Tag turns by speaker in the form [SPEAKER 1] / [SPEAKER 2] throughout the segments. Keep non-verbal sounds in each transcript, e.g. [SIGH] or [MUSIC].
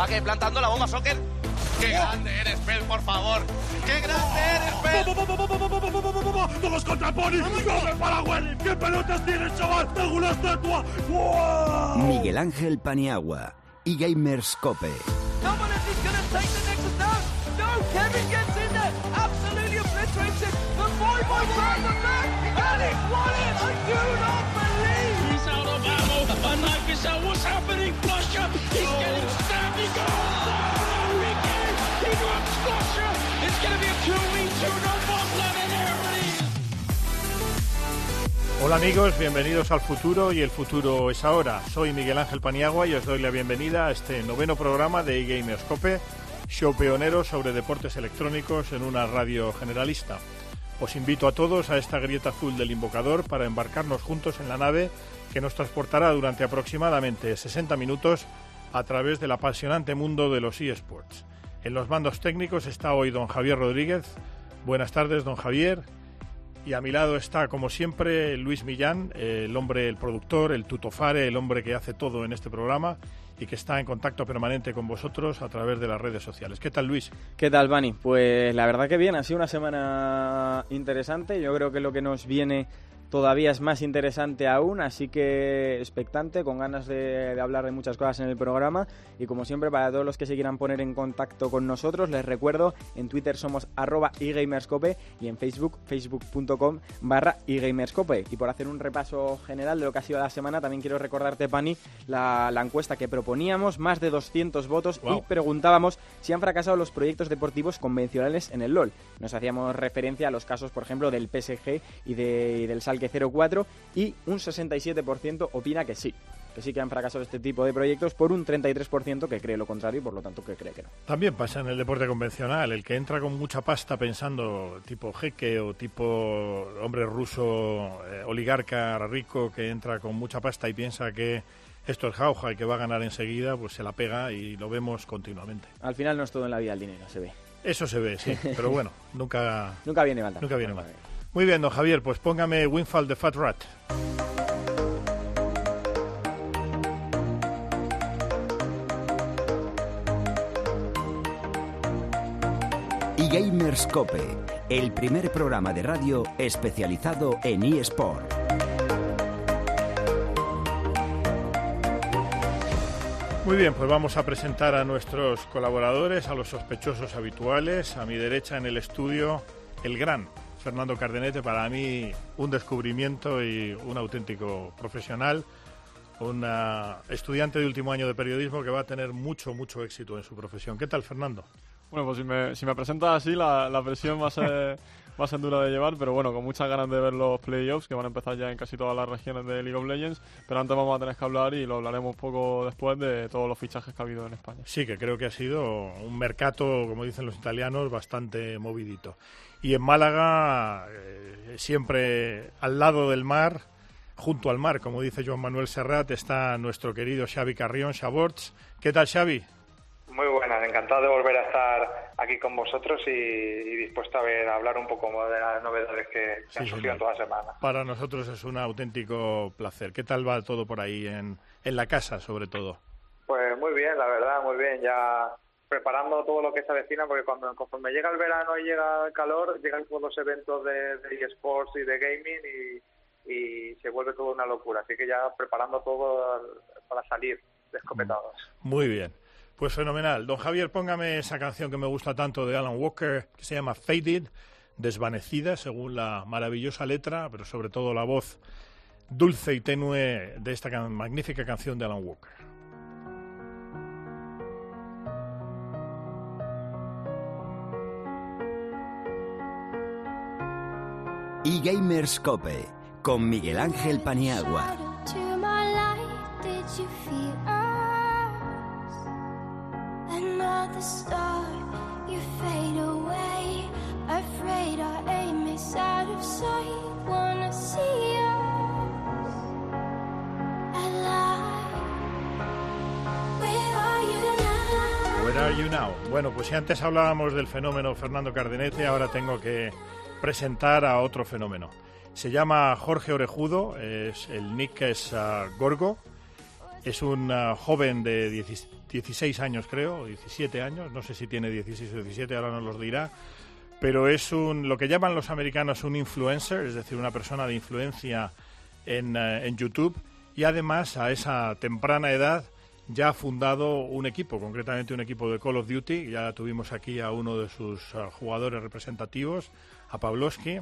[SPEAKER 1] Va que plantando la bomba soccer. ¡Qué grande eres, Pel, por favor! ¡Qué grande eres, Pel!
[SPEAKER 2] ¡Todos contra Pony! ¡Come para Willy! ¿Qué pelotas tienes, chaval? ¡Tengo una estatua! ¡Wow!
[SPEAKER 3] Miguel Ángel Paniagua y Gamers Cope.
[SPEAKER 4] No one is going to take the next down. No, Kevin gets in
[SPEAKER 5] Hola amigos, bienvenidos al futuro y el futuro es ahora. Soy Miguel Ángel Paniagua y os doy la bienvenida a este noveno programa de eGamerscope, show pionero sobre deportes electrónicos en una radio generalista. Os invito a todos a esta grieta azul del invocador para embarcarnos juntos en la nave que nos transportará durante aproximadamente 60 minutos a través del apasionante mundo de los eSports. En los mandos técnicos está hoy don Javier Rodríguez. Buenas tardes, don Javier. Y a mi lado está, como siempre, Luis Millán, el hombre, el productor, el tutofare, el hombre que hace todo en este programa y que está en contacto permanente con vosotros a través de las redes sociales. ¿Qué tal, Luis?
[SPEAKER 6] ¿Qué tal, Bani? Pues la verdad que bien, ha sido una semana interesante. Yo creo que lo que nos viene todavía es más interesante aún, así que expectante, con ganas de, de, hablar de muchas cosas en el programa. Y como siempre, para todos los que se quieran poner en contacto con nosotros, les recuerdo, en Twitter somos arroba eGamerscope y en Facebook, facebook.com barra eGamerscope. Y por hacer un repaso general de lo que ha sido la semana, también quiero recordarte, Pani, la, la encuesta que proponíamos, más de 200 votos,
[SPEAKER 5] Wow.
[SPEAKER 6] y preguntábamos si han fracasado los proyectos deportivos convencionales en el LOL. Nos hacíamos referencia a los casos, por ejemplo, del PSG y, de, y del Salque 04 y un 67% opina que sí, que sí que han fracasado este tipo de proyectos por un 33% que cree lo contrario y por lo tanto que cree que no.
[SPEAKER 5] También pasa en el deporte convencional, el que entra con mucha pasta pensando tipo jeque o tipo hombre ruso, eh, oligarca rico que entra con mucha pasta y piensa que esto es jauja y que va a ganar enseguida, pues se la pega y lo vemos continuamente.
[SPEAKER 6] Al final no es todo en la vida el dinero, se ve.
[SPEAKER 5] Eso se ve, sí, [LAUGHS] pero bueno, nunca,
[SPEAKER 6] Nunca viene mal.
[SPEAKER 5] nunca viene mal. Muy bien, don Javier, pues póngame Windfall de Fat Rat.
[SPEAKER 3] Y Gamerscope, el primer programa de radio especializado en eSport.
[SPEAKER 5] Muy bien, pues vamos a presentar a nuestros colaboradores, a los sospechosos habituales. A mi derecha en el estudio, el gran Fernando Cardenete, para mí un descubrimiento y un auténtico profesional, un estudiante de último año de periodismo que va a tener mucho, mucho éxito en su profesión. ¿Qué tal, Fernando?
[SPEAKER 7] Bueno, pues si me, si me presentas así, la, la presión va a, ser, [LAUGHS] va a ser dura de llevar, pero bueno, con muchas ganas de ver los playoffs que van a empezar ya en casi todas las regiones de League of Legends. Pero antes vamos a tener que hablar y lo hablaremos poco después de todos los fichajes que ha habido en España.
[SPEAKER 5] Sí, que creo que ha sido un mercado, como dicen los italianos, bastante movidito. Y en Málaga, eh, siempre al lado del mar, junto al mar, como dice Joan Manuel Serrat, está nuestro querido Xavi Carrión, Xaborts. ¿Qué tal, Xavi?
[SPEAKER 8] Muy buenas, encantado de volver a estar aquí con vosotros y, y dispuesto a ver, a hablar un poco de las novedades que, que
[SPEAKER 5] Sí,
[SPEAKER 8] han surgido
[SPEAKER 5] señor.
[SPEAKER 8] toda la semana.
[SPEAKER 5] Para nosotros es un auténtico placer. ¿Qué tal va todo por ahí, en, en la casa, sobre todo?
[SPEAKER 8] Pues muy bien, la verdad, muy bien. Ya preparando todo lo que se avecina, porque cuando conforme llega el verano y llega el calor, llegan todos los eventos de, eSports y de gaming y, y se vuelve todo una locura. Así que ya preparando todo para salir descopetados.
[SPEAKER 5] Muy bien. Pues fenomenal. Don Javier, póngame esa canción que me gusta tanto de Alan Walker, que se llama Faded, desvanecida, según la maravillosa letra, pero sobre todo la voz dulce y tenue de esta magnífica canción de Alan Walker.
[SPEAKER 9] See us alive? Where are you now?
[SPEAKER 5] Where are you now? Bueno, pues si antes hablábamos del fenómeno Fernando Cardenete, ahora tengo que presentar a otro fenómeno. Se llama Jorge Orejudo, es, el nick es ah, Gorgo, es un ah, joven de 10 16 años creo, 17 años, no sé si tiene 16 o 17, ahora nos los dirá, pero es un, lo que llaman los americanos un influencer, es decir, una persona de influencia en, eh, en YouTube y además a esa temprana edad ya ha fundado un equipo, concretamente un equipo de Call of Duty. Ya tuvimos aquí a uno de sus jugadores representativos, a Pavlovsky,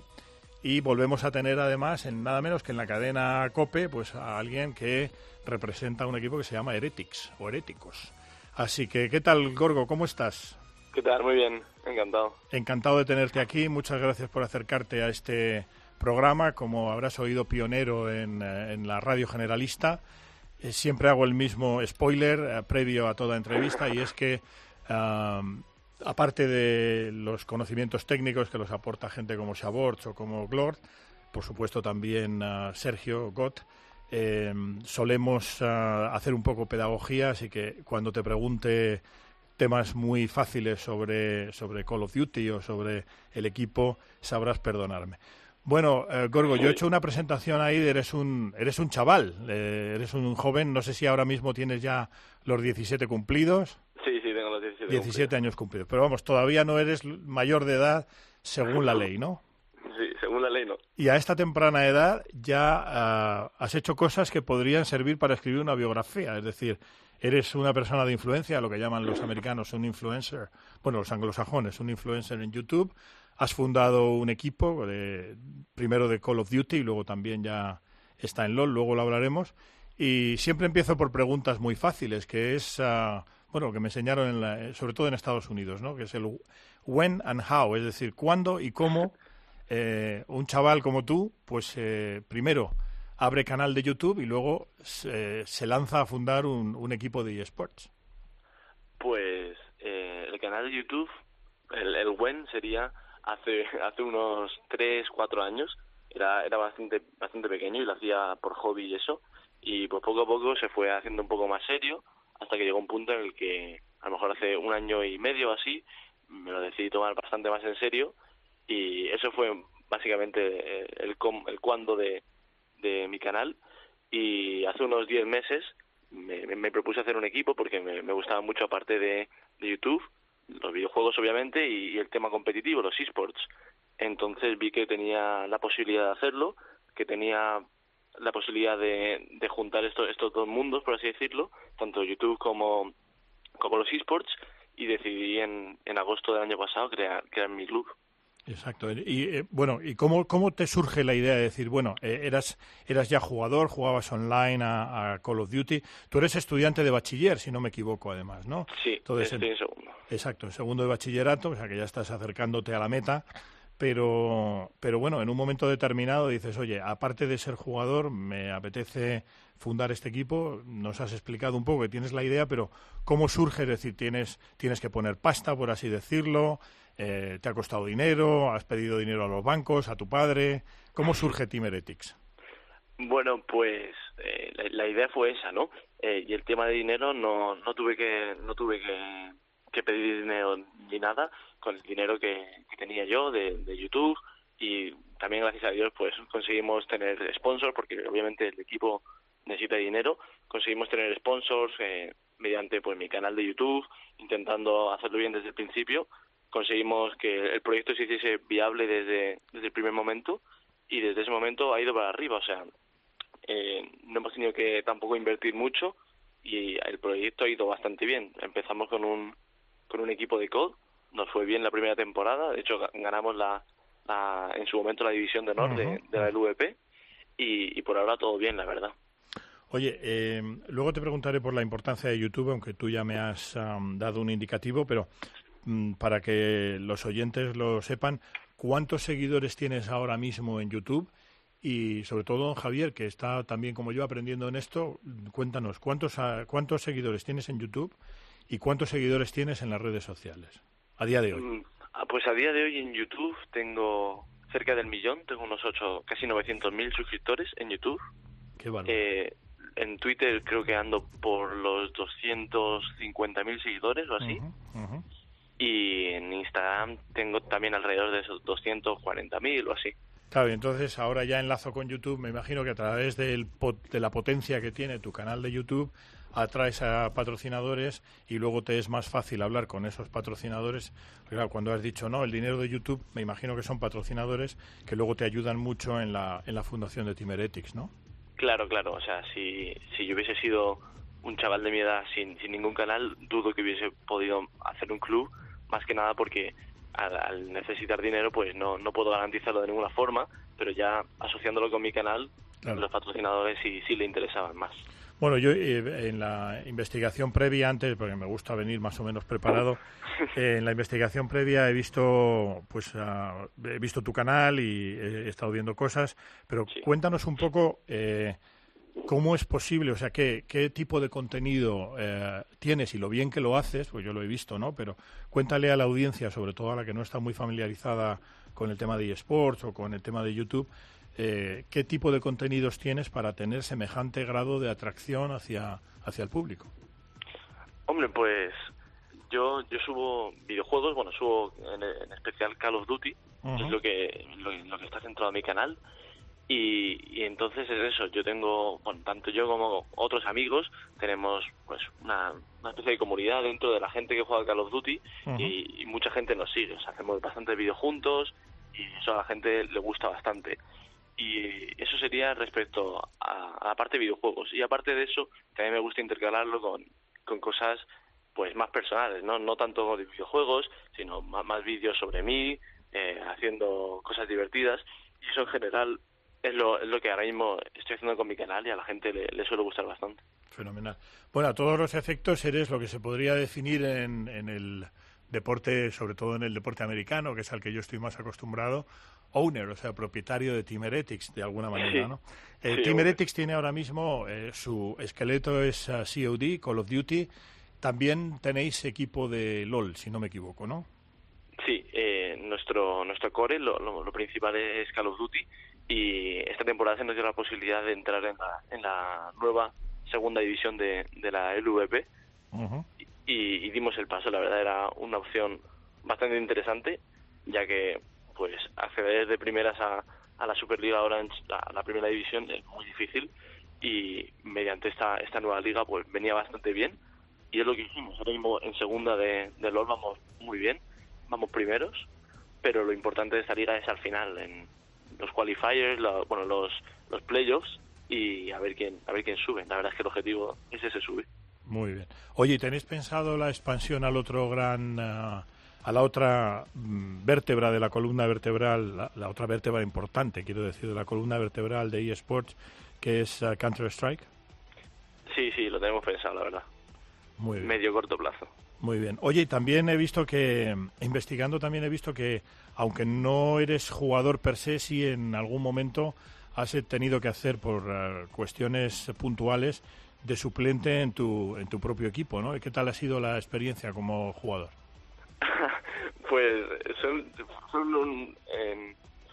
[SPEAKER 5] y volvemos a tener además, en nada menos que en la cadena COPE, pues a alguien que representa un equipo que se llama Heretics o Heréticos. Así que, ¿qué tal, Gorgo? ¿Cómo estás?
[SPEAKER 10] ¿Qué tal? Muy bien, encantado.
[SPEAKER 5] Encantado de tenerte aquí. Muchas gracias por acercarte a este programa. Como habrás oído, pionero en, eh, en la radio generalista. Eh, siempre hago el mismo spoiler eh, previo a toda entrevista y es que am, aparte de los conocimientos técnicos que los aporta gente como Shaborts o como Glord, por supuesto también ah, Sergio Gott, eh, solemos ah, hacer un poco pedagogía, así que cuando te pregunte temas muy fáciles sobre, sobre Call of Duty o sobre el equipo, sabrás perdonarme. Bueno, eh, Gorgo, yo he hecho una presentación ahí, de eres un, eres un chaval, eh, eres un joven, no sé si ahora mismo tienes ya los 17 cumplidos.
[SPEAKER 10] Sí, sí, tengo los 17.
[SPEAKER 5] 17 años cumplidos. Pero vamos, todavía no eres mayor de edad según la ley, ¿no?
[SPEAKER 10] Sí, según la ley no.
[SPEAKER 5] Y a esta temprana edad ya ah, has hecho cosas que podrían servir para escribir una biografía. Es decir, eres una persona de influencia, lo que llaman los americanos un influencer, bueno, los anglosajones, un influencer en YouTube. Has fundado un equipo, de, primero de Call of Duty y luego también ya está en LOL, luego lo hablaremos. Y siempre empiezo por preguntas muy fáciles, que es, ah, bueno, lo que me enseñaron, en la- sobre todo en Estados Unidos, ¿no? Que es el when and how, es decir, cuándo y cómo [LAUGHS] eh, un chaval como tú, pues eh, primero abre canal de YouTube y luego se, se lanza a fundar un, un equipo de eSports.
[SPEAKER 10] Pues eh, el canal de YouTube, el, el WEN sería hace [LAUGHS] hace unos 3, 4 años. Era, era bastante bastante pequeño y lo hacía por hobby y eso. Y pues poco a poco se fue haciendo un poco más serio hasta que llegó un punto en el que a lo mejor hace un año y medio o así me lo decidí tomar bastante más en serio y eso fue básicamente eh, el, com- el cuándo de, de mi canal y hace unos 10 meses me, me- propuse hacer un equipo porque me, me gustaba mucho aparte de, de YouTube, los videojuegos obviamente y, y el tema competitivo, los esports. Entonces vi que tenía la posibilidad de hacerlo, que tenía la posibilidad de, de juntar estos, estos dos mundos, por así decirlo, tanto YouTube como, como los esports, y decidí en, en agosto del año pasado crear, crear mi club.
[SPEAKER 5] Exacto. Y eh, bueno, ¿y cómo, cómo te surge la idea de decir, bueno, eh, eras, eras ya jugador, jugabas online a, a Call of Duty? Tú eres estudiante de bachiller, si no me equivoco, además, ¿no?
[SPEAKER 10] Sí,
[SPEAKER 5] Entonces,
[SPEAKER 10] estoy
[SPEAKER 5] en-
[SPEAKER 10] en segundo.
[SPEAKER 5] Exacto, en segundo de bachillerato, o sea que ya estás acercándote a la meta, pero, pero bueno, en un momento determinado dices, oye, aparte de ser jugador, me apetece fundar este equipo, nos has explicado un poco que tienes la idea, pero ¿cómo surge? Es decir, tienes, tienes que poner pasta, por así decirlo, eh, te ha costado dinero, has pedido dinero a los bancos, a tu padre, ¿cómo surge Team Heretics?
[SPEAKER 10] Bueno, pues eh, la, idea fue esa, ¿no? Eh, y el tema de dinero no, no tuve que no tuve que pedir dinero ni nada con el dinero que, que tenía yo de, YouTube y también gracias a Dios pues conseguimos tener sponsors porque obviamente el equipo necesita dinero. Conseguimos tener sponsors eh, mediante pues mi canal de YouTube intentando hacerlo bien desde el principio. Conseguimos que el proyecto se hiciese viable desde desde el primer momento y desde ese momento ha ido para arriba. O sea eh, no hemos tenido que tampoco invertir mucho y el proyecto ha ido bastante bien. Empezamos con un con un equipo de COD, nos fue bien la primera temporada, de hecho ga- ganamos la, la en su momento la división de honor de, la LVP y, y por ahora todo bien, la verdad.
[SPEAKER 5] Oye, eh, luego te preguntaré por la importancia de YouTube, aunque tú ya me has dado un indicativo, pero mm, para que los oyentes lo sepan, ¿cuántos seguidores tienes ahora mismo en YouTube? Y sobre todo, don Javier, que está también como yo aprendiendo en esto, cuéntanos, ¿cuántos, ¿cuántos seguidores tienes en YouTube y cuántos seguidores tienes en las redes sociales a día de hoy?
[SPEAKER 10] Mm, ah, Pues a día de hoy en YouTube tengo cerca del millón, tengo unos ocho, casi 900.000 suscriptores en YouTube.
[SPEAKER 5] Qué bárbaro.
[SPEAKER 10] Eh, en Twitter creo que ando por los 250.000 seguidores o así. Y en Instagram tengo también alrededor de esos 240.000 o así.
[SPEAKER 5] Claro, y entonces ahora ya enlazo con YouTube. Me imagino que a través del de la potencia que tiene tu canal de YouTube atraes a patrocinadores y luego te es más fácil hablar con esos patrocinadores. Claro, cuando has dicho, no, el dinero de YouTube, me imagino que son patrocinadores que luego te ayudan mucho en la, en la fundación de Timeretics, ¿no?
[SPEAKER 10] Claro, claro. O sea, si, si yo hubiese sido un chaval de mi edad sin, sin ningún canal, dudo que hubiese podido hacer un club, más que nada porque al, necesitar dinero, pues no, no puedo garantizarlo de ninguna forma, pero ya asociándolo con mi canal, los patrocinadores sí, sí le interesaban más.
[SPEAKER 5] Bueno, yo eh, en la investigación previa antes, porque me gusta venir más o menos preparado, [LAUGHS] eh, en la investigación previa he visto, pues, ah, he visto tu canal y he estado viendo cosas, pero cuéntanos un poco eh, cómo es posible, o sea, qué, qué tipo de contenido tienes y lo bien que lo haces, pues yo lo he visto, ¿no? Pero cuéntale a la audiencia, sobre todo a la que no está muy familiarizada con el tema de eSports o con el tema de YouTube, eh, qué tipo de contenidos tienes para tener semejante grado de atracción hacia, hacia el público.
[SPEAKER 10] Hombre, pues yo yo subo videojuegos, bueno, subo en, especial Call of Duty, es lo que, lo, que está centrado en mi canal. Y, entonces es eso, yo tengo, bueno, tanto yo como otros amigos, tenemos pues una, especie de comunidad dentro de la gente que juega Call of Duty y, y, mucha gente nos sigue, o sea, hacemos bastantes vídeos juntos y eso a la gente le gusta bastante y eso sería respecto a, la parte de videojuegos. Y aparte de eso también me gusta intercalarlo con, con cosas pues más personales no no tanto de videojuegos sino más, vídeos sobre mí eh, haciendo cosas divertidas. Y eso en general es lo, es lo que ahora mismo estoy haciendo con mi canal y a la gente le, le suele gustar bastante.
[SPEAKER 5] Fenomenal. Bueno a todos los efectos eres lo que se podría definir en, en el deporte sobre todo en el deporte americano que es al que yo estoy más acostumbrado owner, o sea, propietario de Team Heretics, de alguna manera, ¿no? Eh, Team Heretics tiene ahora mismo, eh, su esqueleto es uh, COD, Call of Duty. También tenéis equipo de LOL, si no me equivoco, ¿no?
[SPEAKER 10] Sí, eh, nuestro, nuestro core, lo, lo, principal es Call of Duty y esta temporada se nos dio la posibilidad de entrar en la, en la nueva segunda división de, de la LVP y, y dimos el paso, la verdad era una opción bastante interesante, ya que pues acceder de primeras a, a la Superliga Orange, la, la primera división, es muy difícil y mediante esta, esta nueva liga pues venía bastante bien y es lo que hicimos. Ahora mismo en segunda de, de LOL vamos muy bien, vamos primeros, pero lo importante de esta liga es al final, en los qualifiers, bueno, los, los playoffs y a ver quién a ver quién sube. La verdad es que el objetivo es ese subir.
[SPEAKER 5] Muy bien. Oye, ¿tenéis pensado la expansión al otro gran ah, a la otra mm, vértebra de la columna vertebral, la, otra vértebra importante, quiero decir, de la columna vertebral de eSports, que es uh, Counter-Strike?
[SPEAKER 10] Sí, sí, lo tenemos pensado, la verdad.
[SPEAKER 5] Muy bien.
[SPEAKER 10] Medio corto plazo.
[SPEAKER 5] Muy bien. Oye, también he visto que, investigando también he visto que, aunque no eres jugador per se, sí en algún momento has tenido que hacer por uh, cuestiones puntuales de suplente en tu, en tu propio equipo, ¿no? ¿Qué tal ha sido la experiencia como jugador? [LAUGHS]
[SPEAKER 10] pues son, son,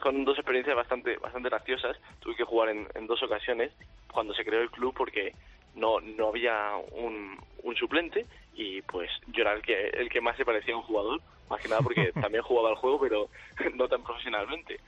[SPEAKER 10] son dos experiencias bastante bastante graciosas. Tuve que jugar en, en, dos ocasiones cuando se creó el club porque no no había un, un suplente y pues yo era el que el que más se parecía a un jugador, más que nada porque [LAUGHS] también jugaba el juego pero [LAUGHS] no tan profesionalmente.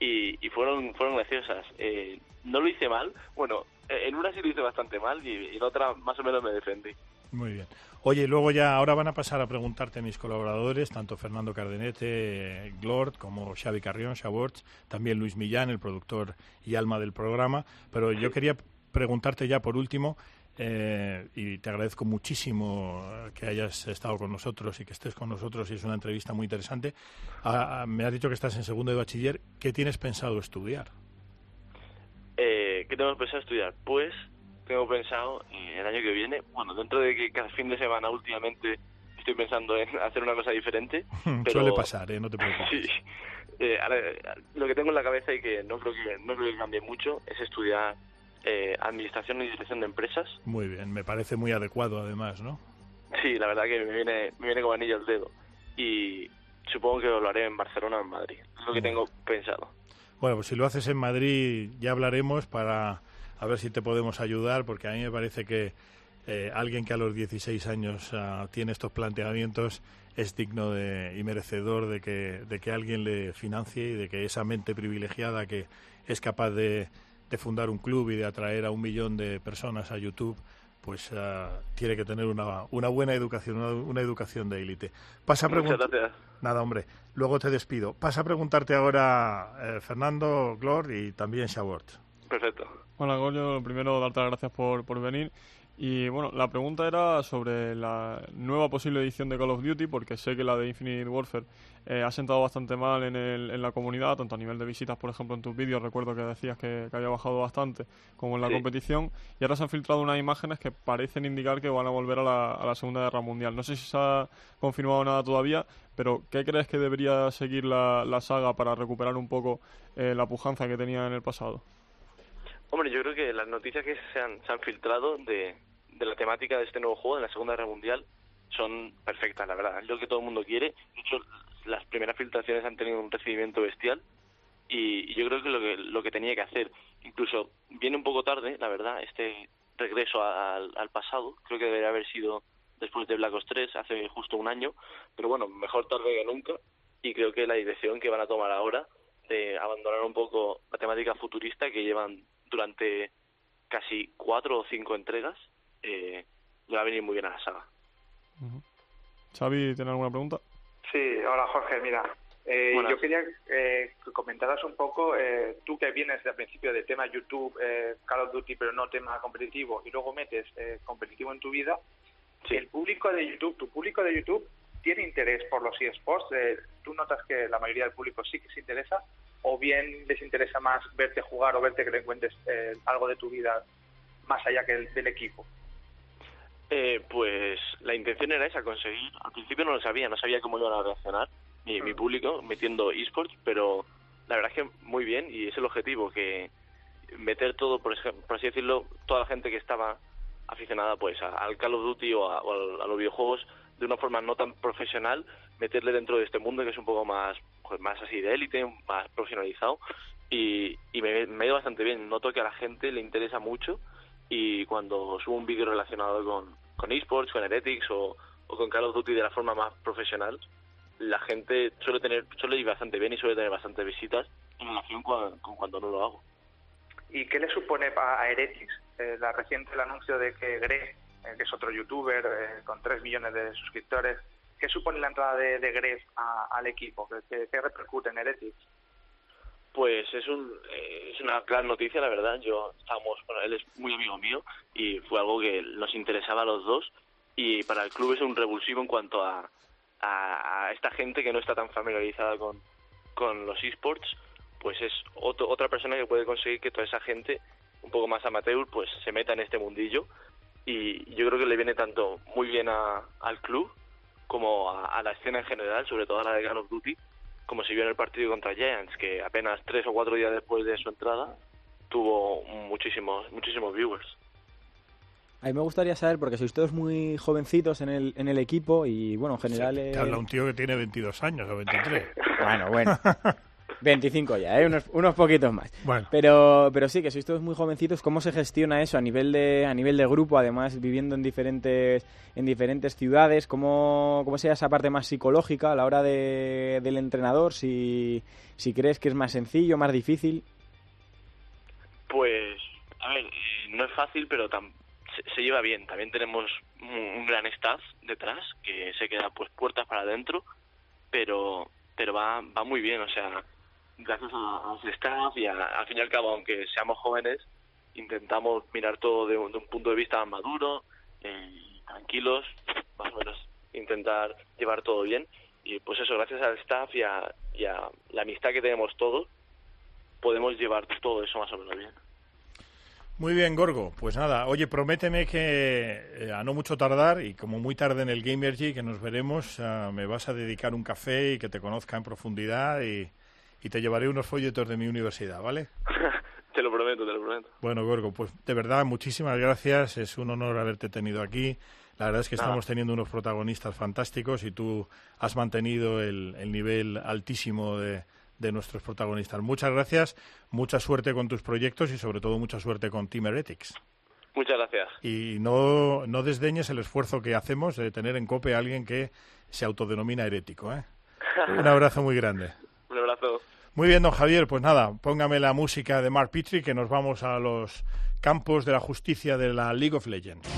[SPEAKER 10] Y, y fueron fueron graciosas. Eh, no lo hice mal, bueno, en una sí lo hice bastante mal y, en otra más o menos me defendí.
[SPEAKER 5] Muy bien. Oye, luego ya, ahora van a pasar a preguntarte mis colaboradores, tanto Fernando Cardenete, Glord, como Xavi Carrión, Xaborts, también Luis Millán, el productor y alma del programa. Pero yo quería preguntarte ya por último, eh, y te agradezco muchísimo que hayas estado con nosotros y que estés con nosotros y es una entrevista muy interesante. Ah, ah, me has dicho que estás en segundo de bachiller. ¿Qué tienes pensado estudiar?
[SPEAKER 10] Eh, ¿Qué tengo pensado estudiar? Pues tengo pensado eh, el año que viene, bueno, dentro de que cada fin de semana últimamente estoy pensando en [LAUGHS] hacer una cosa diferente. [LAUGHS]
[SPEAKER 5] Pero, Suele pasar, ¿eh? no te preocupes. [LAUGHS]
[SPEAKER 10] Sí. Eh, lo que tengo en la cabeza y que no creo que, no creo que cambie mucho es estudiar eh, Administración y Dirección de Empresas.
[SPEAKER 5] Muy bien, me parece muy adecuado además, ¿no?
[SPEAKER 10] Sí, la verdad que me viene, me viene como anillo al dedo. Y supongo que lo haré en Barcelona o en Madrid. Es lo que tengo pensado.
[SPEAKER 5] Bueno, pues si lo haces en Madrid ya hablaremos para a ver si te podemos ayudar, porque a mí me parece que eh, alguien que a los 16 años ah, tiene estos planteamientos es digno de, y merecedor de que, de que alguien le financie y de que esa mente privilegiada que es capaz de, de fundar un club y de atraer a un millón de personas a YouTube pues eh, tiene que tener una, una buena educación, una, una educación de élite. Pasa a
[SPEAKER 10] Muchas
[SPEAKER 5] preguntar.
[SPEAKER 10] gracias.
[SPEAKER 5] Nada, hombre. Luego te despido. Pasa a preguntarte ahora, eh, Fernando, Glor y también Shawort.
[SPEAKER 10] Perfecto.
[SPEAKER 7] Hola, Goyo. Primero, darte las gracias por, por venir. Y bueno, la pregunta era sobre la nueva posible edición de Call of Duty, porque sé que la de Infinite Warfare eh, ha sentado bastante mal en, el, en la comunidad, tanto a nivel de visitas, por ejemplo, en tus vídeos, recuerdo que decías que, que había bajado bastante, como en la
[SPEAKER 10] Sí.
[SPEAKER 7] competición, y ahora se han filtrado unas imágenes que parecen indicar que van a volver a la, a la Segunda Guerra Mundial. No sé si se ha confirmado nada todavía, pero ¿qué crees que debería seguir la, la saga para recuperar un poco eh, la pujanza que tenía en el pasado?
[SPEAKER 10] Hombre, yo creo que las noticias que se han, se han filtrado de, de la temática de este nuevo juego, de la Segunda Guerra Mundial, son perfectas, la verdad. Es lo que todo el mundo quiere. De hecho, las primeras filtraciones han tenido un recibimiento bestial y, yo creo que lo que lo que tenía que hacer, incluso viene un poco tarde, la verdad, este regreso a- al, pasado. Creo que debería haber sido después de Black Ops 3, hace justo un año. Pero bueno, mejor tarde que nunca. Y creo que la dirección que van a tomar ahora de abandonar un poco la temática futurista que llevan durante casi cuatro o cinco entregas, eh, le va a venir muy bien a la saga.
[SPEAKER 7] Xavi, ¿tiene alguna pregunta?
[SPEAKER 8] Sí, hola Jorge, mira, eh, yo quería eh, que comentaras un poco, eh, tú que vienes de al principio de tema YouTube, eh, Call of Duty, pero no tema competitivo, y luego metes eh, competitivo en tu vida, el público de YouTube, tu público de YouTube, tiene interés por los eSports, eh, tú notas que la mayoría del público sí que se interesa, o bien les interesa más verte jugar o verte que le cuentes eh, algo de tu vida más allá que el- del equipo.
[SPEAKER 10] Eh, pues la intención era esa, conseguir. Al principio no lo sabía, no sabía cómo iban a reaccionar mi, mi público metiendo esports, pero la verdad es que muy bien y es el objetivo, que meter todo, por, por así decirlo, toda la gente que estaba aficionada pues a- al Call of Duty o, a, o al- a los videojuegos de una forma no tan profesional, meterle dentro de este mundo que es un poco más pues, más así de élite, más profesionalizado y, y me, me ha ido bastante bien. Noto que a la gente le interesa mucho y cuando subo un vídeo relacionado con, con esports, con Heretics o, o con Call of Duty de la forma más profesional, la gente suele tener suele ir bastante bien y suele tener bastantes visitas en relación con, cuando no lo hago.
[SPEAKER 8] ¿Y qué le supone a Heretics eh, la reciente el anuncio de que Greg, eh, que es otro youtuber eh, con 3 millones de suscriptores, qué supone la entrada de, de Greg a- al equipo? ¿Qué, qué- qué repercute en Heretics?
[SPEAKER 10] Pues es un eh, es una gran noticia, la verdad. Yo estábamos, bueno, él es muy amigo mío y fue algo que nos interesaba a los dos. Y para el club es un revulsivo en cuanto a, a, esta gente que no está tan familiarizada con, con los esports, pues es otro- otra persona que puede conseguir que toda esa gente un poco más amateur pues se meta en este mundillo. Y yo creo que le viene tanto muy bien a- al club como a, a la escena en general, sobre todo a la de Call of Duty, como se vio en el partido contra Giants, que apenas tres o cuatro días después de su entrada tuvo muchísimos muchísimos viewers.
[SPEAKER 6] A mí me gustaría saber, porque sois todos muy jovencitos en el, en el equipo y, bueno, en general...
[SPEAKER 5] Te
[SPEAKER 6] eh,
[SPEAKER 5] habla un tío que tiene 22 años o 23.
[SPEAKER 6] Bueno, bueno. [LAUGHS] 25 ya, ¿eh? unos, unos poquitos más.
[SPEAKER 5] Bueno.
[SPEAKER 6] Pero, pero sí, que sois todos muy jovencitos. ¿Cómo se gestiona eso a nivel de, a nivel de grupo, además viviendo en diferentes, en diferentes ciudades? ¿Cómo, ¿Cómo sería esa parte más psicológica a la hora de, del entrenador? Si, si crees que es más sencillo, más difícil.
[SPEAKER 10] Pues, a ver, eh, no es fácil, pero tam- se, se lleva bien. También tenemos un, un gran staff detrás que se queda pues puertas para adentro, pero pero va va muy bien. O sea, gracias a, a staff y a- al fin y al cabo, aunque seamos jóvenes, intentamos mirar todo de un, de un punto de vista maduro, eh, tranquilos, más o menos intentar llevar todo bien. Y pues eso, gracias al staff y a, y a la amistad que tenemos todos, podemos llevar todo eso más o menos bien.
[SPEAKER 5] Muy bien, Gorgo. Pues nada, oye, prométeme que eh, a no mucho tardar y como muy tarde en el Gamergy, que nos veremos, ah, me vas a dedicar un café y que te conozca en profundidad y, y te llevaré unos folletos de mi universidad, ¿vale? [LAUGHS]
[SPEAKER 10] te lo prometo, te lo prometo.
[SPEAKER 5] Bueno, Gorgo, pues de verdad, muchísimas gracias. Es un honor haberte tenido aquí. La verdad es que
[SPEAKER 10] Nada.
[SPEAKER 5] estamos teniendo unos protagonistas fantásticos y tú has mantenido el, el nivel altísimo de, de nuestros protagonistas. Muchas gracias, mucha suerte con tus proyectos y sobre todo mucha suerte con Team Heretics.
[SPEAKER 10] Muchas gracias.
[SPEAKER 5] Y no, no desdeñes el esfuerzo que hacemos de tener en COPE a alguien que se autodenomina herético. ¿eh? [LAUGHS] Un abrazo muy grande.
[SPEAKER 10] Un abrazo.
[SPEAKER 5] Muy bien, don Javier, pues nada, póngame la música de Mark Petrie que nos vamos a los campos de la justicia de la League of Legends.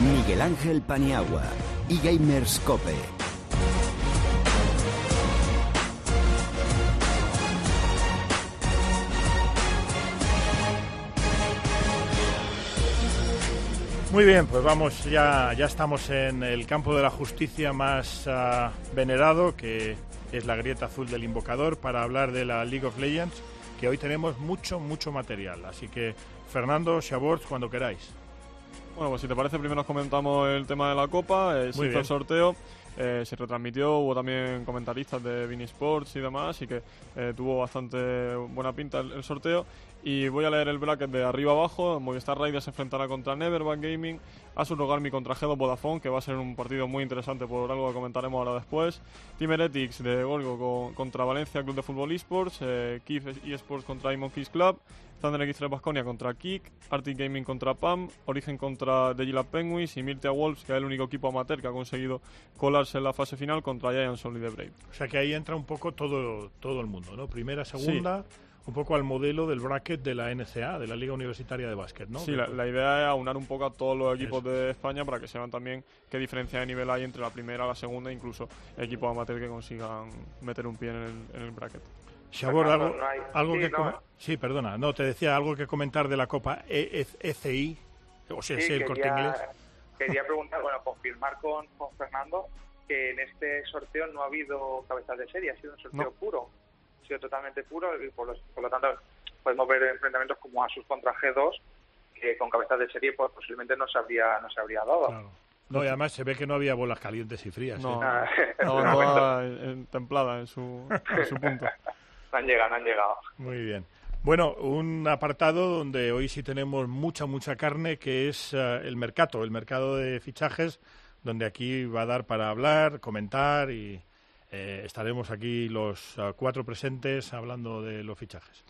[SPEAKER 3] Miguel Ángel Paniagua y Gamers Cope.
[SPEAKER 5] Muy bien, pues vamos, ya, ya estamos en el campo de la justicia más ah, venerado, que es la grieta azul del invocador, para hablar de la League of Legends, que hoy tenemos mucho, mucho material. Así que, Fernando, Shabords, cuando queráis.
[SPEAKER 7] Bueno, pues si te parece, primero os comentamos el tema de la Copa, eh, se hizo el sorteo, eh, se retransmitió, hubo también comentaristas de Vini Sports y demás, así que eh, tuvo bastante buena pinta el, el sorteo. Y voy a leer el bracket de arriba abajo. Movistar Raiders se enfrentará contra Neverback Gaming, Asus Rogarmi contra G2 Vodafone, que va a ser un partido muy interesante por algo que comentaremos ahora después. Team Heretics de Golgo con- contra Valencia Club de Fútbol Esports, eh, Kif eSports contra Imonkis Club, Thunder X3 Basconia contra Kik, Arctic Gaming contra PAM, Origen contra The Gila Penguins y Mirtia Wolves, que es el único equipo amateur que ha conseguido colarse en la fase final contra Giants Solid Brave.
[SPEAKER 5] O sea que ahí entra un poco todo, todo el mundo, ¿no? Primera, segunda, un poco al modelo del bracket de la NCA, de la Liga Universitaria de Básquet, ¿no?
[SPEAKER 7] Sí, la, la idea es aunar un poco a todos los equipos de España para que se vean también qué diferencia de nivel hay entre la primera, la segunda e incluso equipos amateur que consigan meter un pie en el, en el bracket.
[SPEAKER 5] Shabor, algo, algo
[SPEAKER 8] sí,
[SPEAKER 5] que
[SPEAKER 8] no.
[SPEAKER 5] sí, perdona, no te decía algo que comentar de la Copa E- E- ECI, o sea,
[SPEAKER 8] Sí,
[SPEAKER 5] el corte
[SPEAKER 8] quería,
[SPEAKER 5] inglés.
[SPEAKER 8] quería [LAUGHS] preguntar, bueno, confirmar con, con Fernando que en este sorteo no ha habido cabezas de serie, ha sido un sorteo
[SPEAKER 7] No.
[SPEAKER 8] puro, sido totalmente puro y por, los- por lo tanto podemos ver enfrentamientos como Asus contra G2 que con cabezas de serie pues posiblemente no se habría, no se habría dado.
[SPEAKER 5] Claro. No, y además se ve que no había bolas calientes y frías.
[SPEAKER 7] No,
[SPEAKER 5] ¿eh?
[SPEAKER 8] Ah, [LAUGHS] momento
[SPEAKER 7] todas en- templadas en su, en su punto. [LAUGHS]
[SPEAKER 8] no han llegado, no han llegado.
[SPEAKER 5] Muy bien. Bueno, un apartado donde hoy sí tenemos mucha, mucha carne, que es eh, el mercado, el mercado de fichajes, donde aquí va a dar para hablar, comentar y eh, estaremos aquí los eh, cuatro presentes hablando de los fichajes.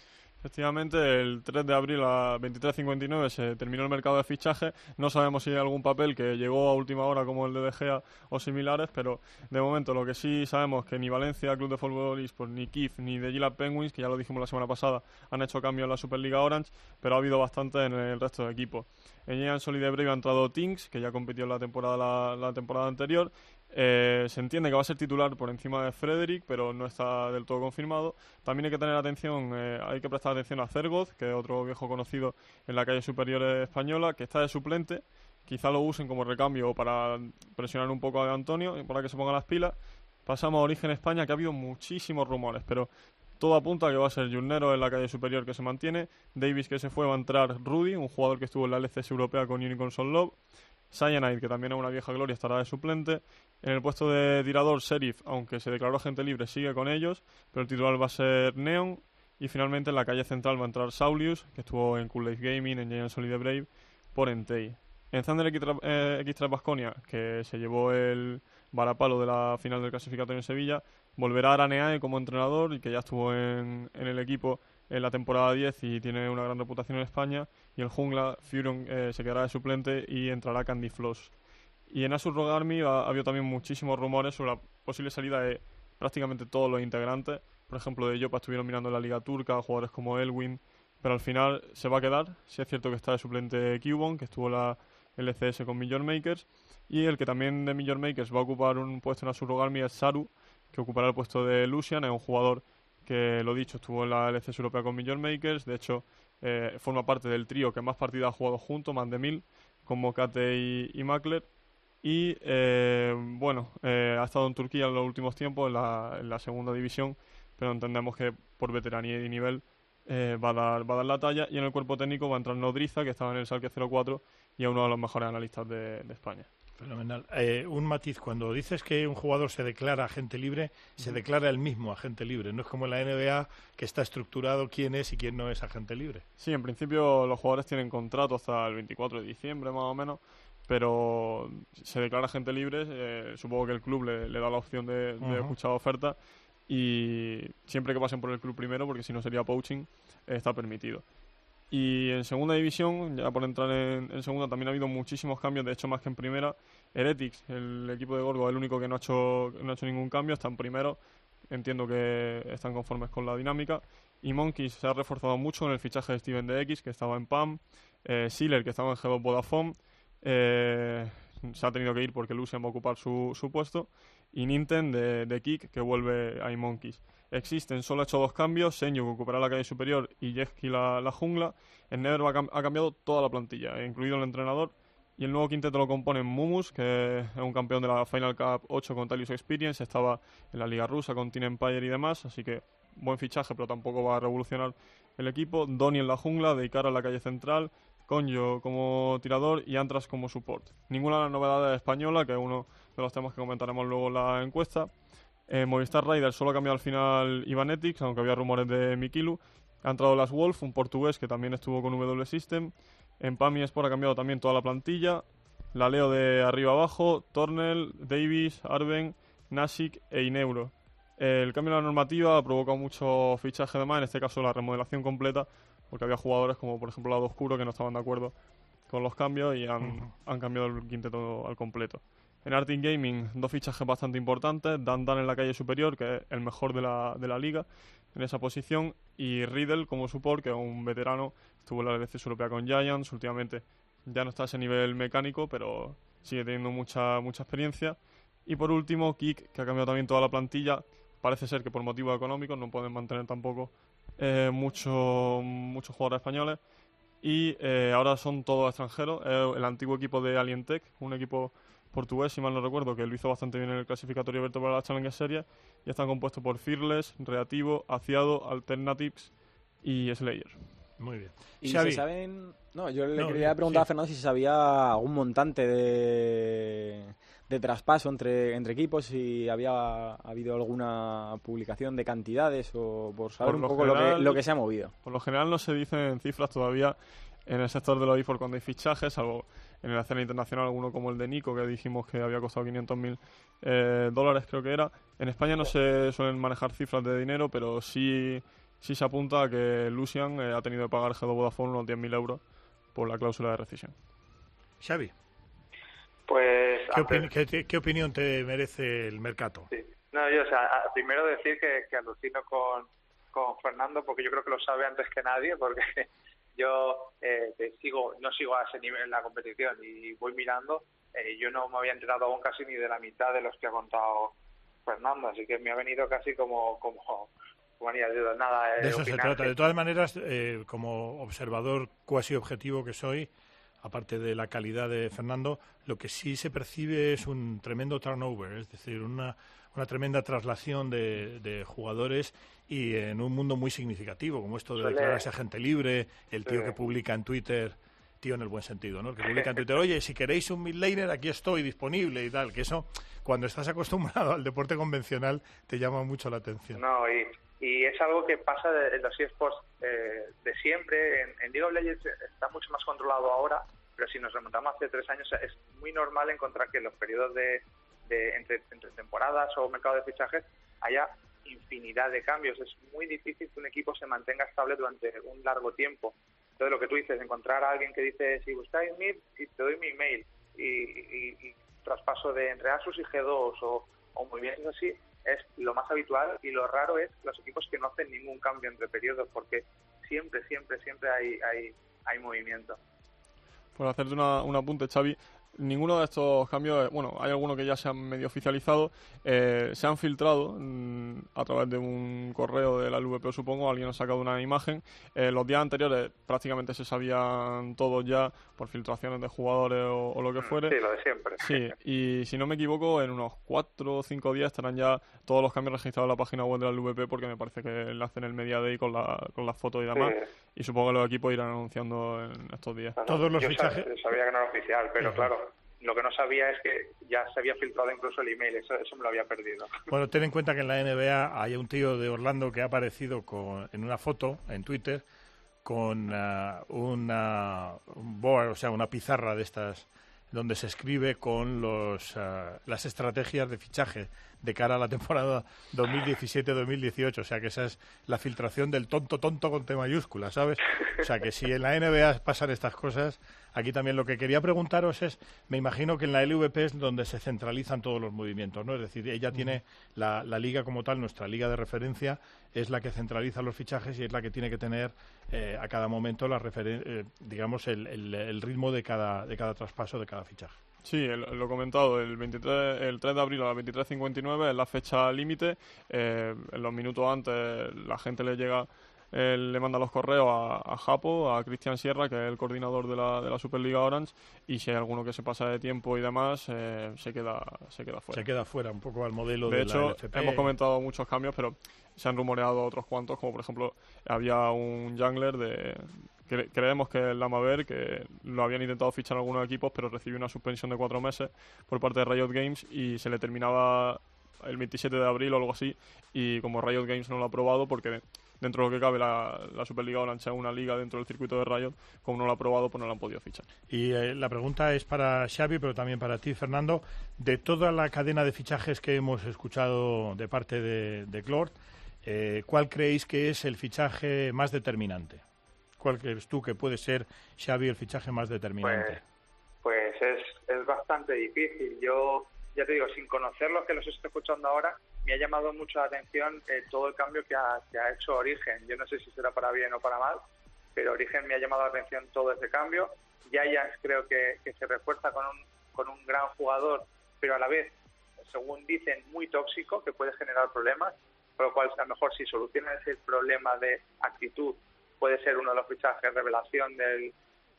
[SPEAKER 7] Efectivamente, el 3 de abril a 23.59 se terminó el mercado de fichaje. No sabemos si hay algún papel que llegó a última hora como el de De Gea o similares, pero de momento lo que sí sabemos que ni Valencia, Club de Fútbol Esports, ni Kif, ni The Gila Penguins, que ya lo dijimos la semana pasada, han hecho cambios en la Superliga Orange, pero ha habido bastante en el resto de equipos. En Giant Solid Brave ha entrado Tinks, que ya compitió en la temporada, la, la temporada anterior. Eh, se entiende que va a ser titular por encima de Frederick, pero no está del todo confirmado. También hay que tener atención, eh, hay que prestar atención a Zergoz, que es otro viejo conocido en la calle superior española, que está de suplente. Quizá lo usen como recambio o para presionar un poco a Antonio, para que se ponga las pilas. Pasamos a Origen España, que ha habido muchísimos rumores, pero todo apunta a que va a ser Jurnero en la calle superior que se mantiene. Davis que se fue, va a entrar Rudy, un jugador que estuvo en la LCS europea con Unicorn Love. Cyanide, que también es una vieja gloria, estará de suplente. En el puesto de tirador, Sheriff, aunque se declaró agente libre, sigue con ellos, pero el titular va a ser Neon. Y finalmente en la calle central va a entrar Saulius, que estuvo en Cool Life Gaming, en Giant Solid Brave, por Entei. En Thunder X3 eh, X3 Baskonia, que se llevó el varapalo de la final del clasificatorio en Sevilla, volverá Araneae como entrenador y que ya estuvo en el equipo en la temporada 10 y tiene una gran reputación en España. Y el jungla, Furion, eh, se quedará de suplente y entrará Candy Floss. Y en Asus Rogue Army ha, ha habido también muchísimos rumores sobre la posible salida de prácticamente todos los integrantes. Por ejemplo, de Yopa estuvieron mirando la Liga Turca, jugadores como Elwin, pero al final se va a quedar. Sí es cierto que está de suplente Cubon, que estuvo la LCS con Major Makers, y el que también de Major Makers va a ocupar un puesto en Rogue Army es Saru, que ocupará el puesto de Lucian, es un jugador que, lo dicho, estuvo en la LCS europea con Major Makers, de hecho eh, forma parte del trío que más partidas ha jugado junto, más de mil, con Mokate y, y Makler. Y eh, bueno, eh, ha estado en Turquía en los últimos tiempos, en la, segunda división, pero entendemos que por veteranía y nivel eh, va, a dar, va a dar la talla. Y en el cuerpo técnico va a entrar Nodriza, que estaba en el Salque 04 y es uno de los mejores analistas de España.
[SPEAKER 5] Fenomenal. Eh, un matiz, cuando dices que un jugador se declara agente libre, se declara el mismo agente libre. No es como en la NBA que está estructurado quién es y quién no es agente libre.
[SPEAKER 7] Sí, en principio los jugadores tienen contrato hasta el 24 de diciembre más o menos, pero se declara agente libre, eh, supongo que el club le, le da la opción de, escuchar oferta y siempre que pasen por el club primero, porque si no sería poaching, eh, está permitido. Y en segunda división, ya por entrar en, segunda, también ha habido muchísimos cambios, de hecho más que en primera. Heretics, el equipo de Gorgo, es el único que no ha hecho, no ha hecho ningún cambio, está en primero. Entiendo que están conformes con la dinámica. Y Monkeys se ha reforzado mucho en el fichaje de Steven DX, que estaba en PAM. Eh, Sealer, que estaba en G2 Vodafone. Eh, se ha tenido que ir porque Lucian va a ocupar su, su puesto. Y Nintendo de, Kick, que vuelve a Monkeys. Existen, solo ha hecho dos cambios, Senju que ocupará la calle superior y Jeski la, la jungla. En Nether ha cambiado toda la plantilla, incluido el entrenador. Y el nuevo quinteto lo componen Mumus, que es un campeón de la Final Cup 8 con Talius Experience, estaba en la Liga Rusa con Team Empire y demás, así que buen fichaje, pero tampoco va a revolucionar el equipo. Donny en la jungla, Deikara en la calle central, Conjo como tirador y Antras como support. Ninguna de española, que es uno de los temas que comentaremos luego en la encuesta. Eh, Movistar Rider solo ha cambiado al final Ivanetics, aunque había rumores de Mikilu. Ha entrado Las Wolf, un portugués que también estuvo con W System. En PAMI Sport ha cambiado también toda la plantilla. La leo de arriba abajo, Tornel, Davis, Arben, Nashik e Ineuro. El cambio de la normativa ha provocado mucho fichaje de más, en este caso la remodelación completa, porque había jugadores como por ejemplo Lado Oscuro que no estaban de acuerdo con los cambios y han, han cambiado el quinteto al completo. En Arting Gaming, dos fichajes bastante importantes. Dan Dan en la calle superior, que es el mejor de la, de la liga en esa posición. Y Riddle como support, que es un veterano. Estuvo en la LCS europea con Giants. Últimamente ya no está a ese nivel mecánico, pero sigue teniendo mucha, mucha experiencia. Y por último, Kik, que ha cambiado también toda la plantilla. Parece ser que por motivos económicos no pueden mantener tampoco eh, muchos jugadores españoles. Y eh, ahora son todos extranjeros. el antiguo equipo de Alientech, un equipo portugués, si mal no recuerdo, que lo hizo bastante bien en el clasificatorio abierto para la Challenger Series. Y están compuestos por Fearless, Reativo, Aciado, Alternatives y Slayer.
[SPEAKER 5] Muy bien.
[SPEAKER 6] ¿Y se saben...? No, yo le quería preguntar a Fernando si se sabía algún montante de, de traspaso entre, entre equipos, si había habido alguna publicación de cantidades o por saber un poco lo, que, lo que se ha movido.
[SPEAKER 7] Por lo general no se dicen cifras todavía en el sector de los eFour cuando hay fichajes, algo en la escena internacional, alguno como el de Nico, que dijimos que había costado 500.000 eh, dólares, creo que era. En España no se suelen manejar cifras de dinero, pero sí, sí se apunta a que Lucian eh, ha tenido que pagar G2 Vodafone unos 10.000 euros por la cláusula de rescisión.
[SPEAKER 5] Xavi.
[SPEAKER 8] Pues.
[SPEAKER 5] ¿Qué, opinión te merece el mercado?
[SPEAKER 8] No, yo, o sea, primero decir que, que alucino con, con Fernando, porque yo creo que lo sabe antes que nadie, porque yo eh, sigo no sigo a ese nivel en la competición y voy mirando eh, yo no me había enterado aún casi ni de la mitad de los que ha contado Fernando así que me ha venido casi como como, como de nada
[SPEAKER 5] eh, de eso se trata. de todas maneras como observador cuasi objetivo que soy aparte de la calidad de Fernando lo que sí se percibe es un tremendo turnover es decir una una tremenda traslación de, de, jugadores y en un mundo muy significativo, como esto de declararse agente libre, el tío que publica en Twitter, tío en el buen sentido, ¿no? que publica en Twitter, oye, si queréis un midlaner, aquí estoy disponible y tal, que eso, cuando estás acostumbrado al deporte convencional, te llama mucho la atención.
[SPEAKER 8] No, y, y es algo que pasa en los eSports eh, de siempre, en, en League of Legends está mucho más controlado ahora, pero si nos remontamos hace tres años, es muy normal encontrar que los periodos de entre, temporadas o mercado de fichajes haya infinidad de cambios. Es muy difícil que un equipo se mantenga estable durante un largo tiempo. Entonces, lo que tú dices, encontrar a alguien que dice, si buscáis mí, te doy mi email y, traspaso de entre Asus y G2 o, o movimientos así, es lo más habitual y lo raro es los equipos que no hacen ningún cambio entre periodos porque siempre, siempre, siempre hay, hay, hay movimiento.
[SPEAKER 7] Por hacerte una, un apunte, Xavi, ninguno de estos cambios, bueno, hay algunos que ya se han medio oficializado, eh, se han filtrado mm, a través de un correo de la LVP, supongo, alguien ha sacado una imagen. Eh, los días anteriores prácticamente se sabían todos ya por filtraciones de jugadores o, lo que mm, fuere.
[SPEAKER 8] Sí, lo de siempre.
[SPEAKER 7] Sí, y si no me equivoco, en unos cuatro o cinco días estarán ya todos los cambios registrados en la página web de la LVP porque me parece que le hacen el Media Day con, la, con las fotos y demás. Y supongo que los equipos irán anunciando en estos días.
[SPEAKER 5] todos los
[SPEAKER 8] yo
[SPEAKER 5] fichajes.
[SPEAKER 8] Sabía, que no era oficial, pero claro lo que no sabía es que ya se había filtrado incluso el email, eso, eso me lo había perdido. [LAUGHS]
[SPEAKER 5] Bueno, ten en cuenta que en la NBA hay un tío de Orlando que ha aparecido con, en una foto en Twitter con uh, una un board, o sea, una pizarra de estas donde se escribe con los, uh, las estrategias de fichaje de cara a la temporada 2017-2018. O sea, que esa es la filtración del tonto tonto con T mayúscula, ¿sabes? O sea, que si en la NBA pasan estas cosas, aquí también lo que quería preguntaros es, me imagino que en la LVP es donde se centralizan todos los movimientos, ¿no? Es decir, ella tiene la, la liga como tal, nuestra liga de referencia, es la que centraliza los fichajes y es la que tiene que tener eh, a cada momento la eh, digamos el, el, ritmo de cada, de cada traspaso, de cada fichaje.
[SPEAKER 7] Sí, el- lo he comentado, el, 23, el 3 de abril a las 23.59 es la fecha límite. eh, en los minutos antes la gente le llega, eh, le manda los correos a, a Japo, a Cristian Sierra, que es el coordinador de la, de la Superliga Orange, y si hay alguno que se pasa de tiempo y demás, eh, se, queda, se queda fuera.
[SPEAKER 5] Se queda fuera un poco al modelo de,
[SPEAKER 7] De hecho,
[SPEAKER 5] la
[SPEAKER 7] hemos comentado muchos cambios, pero se han rumoreado otros cuantos, como por ejemplo, había un jungler de... cre- Creemos que el Lamaver, que lo habían intentado fichar algunos equipos, pero recibió una suspensión de cuatro meses por parte de Riot Games y se le terminaba el 27 de abril o algo así. Y como Riot Games no lo ha aprobado, porque dentro de lo que cabe la, la Superliga Orange es una liga dentro del circuito de Riot, como no lo ha aprobado, pues no lo han podido fichar.
[SPEAKER 5] Y eh, la pregunta es para Xavi, pero también para ti, Fernando. De toda la cadena de fichajes que hemos escuchado de parte de, de Clort, eh, ¿cuál creéis que es el fichaje más determinante? ¿Cuál crees tú que puede ser, Xavi, el fichaje más determinante?
[SPEAKER 8] Pues es, es bastante difícil. Yo, ya te digo, sin conocerlos que los estoy escuchando ahora, me ha llamado mucho la atención eh, todo el cambio que ha, ha hecho Origen. Yo no sé si será para bien o para mal, pero Origen me ha llamado la atención todo ese cambio. Giants creo que, que se refuerza con un, con un gran jugador, pero a la vez, según dicen, muy tóxico, que puede generar problemas, por lo cual a lo mejor si solucionan ese problema de actitud, puede ser uno de los fichajes revelación del,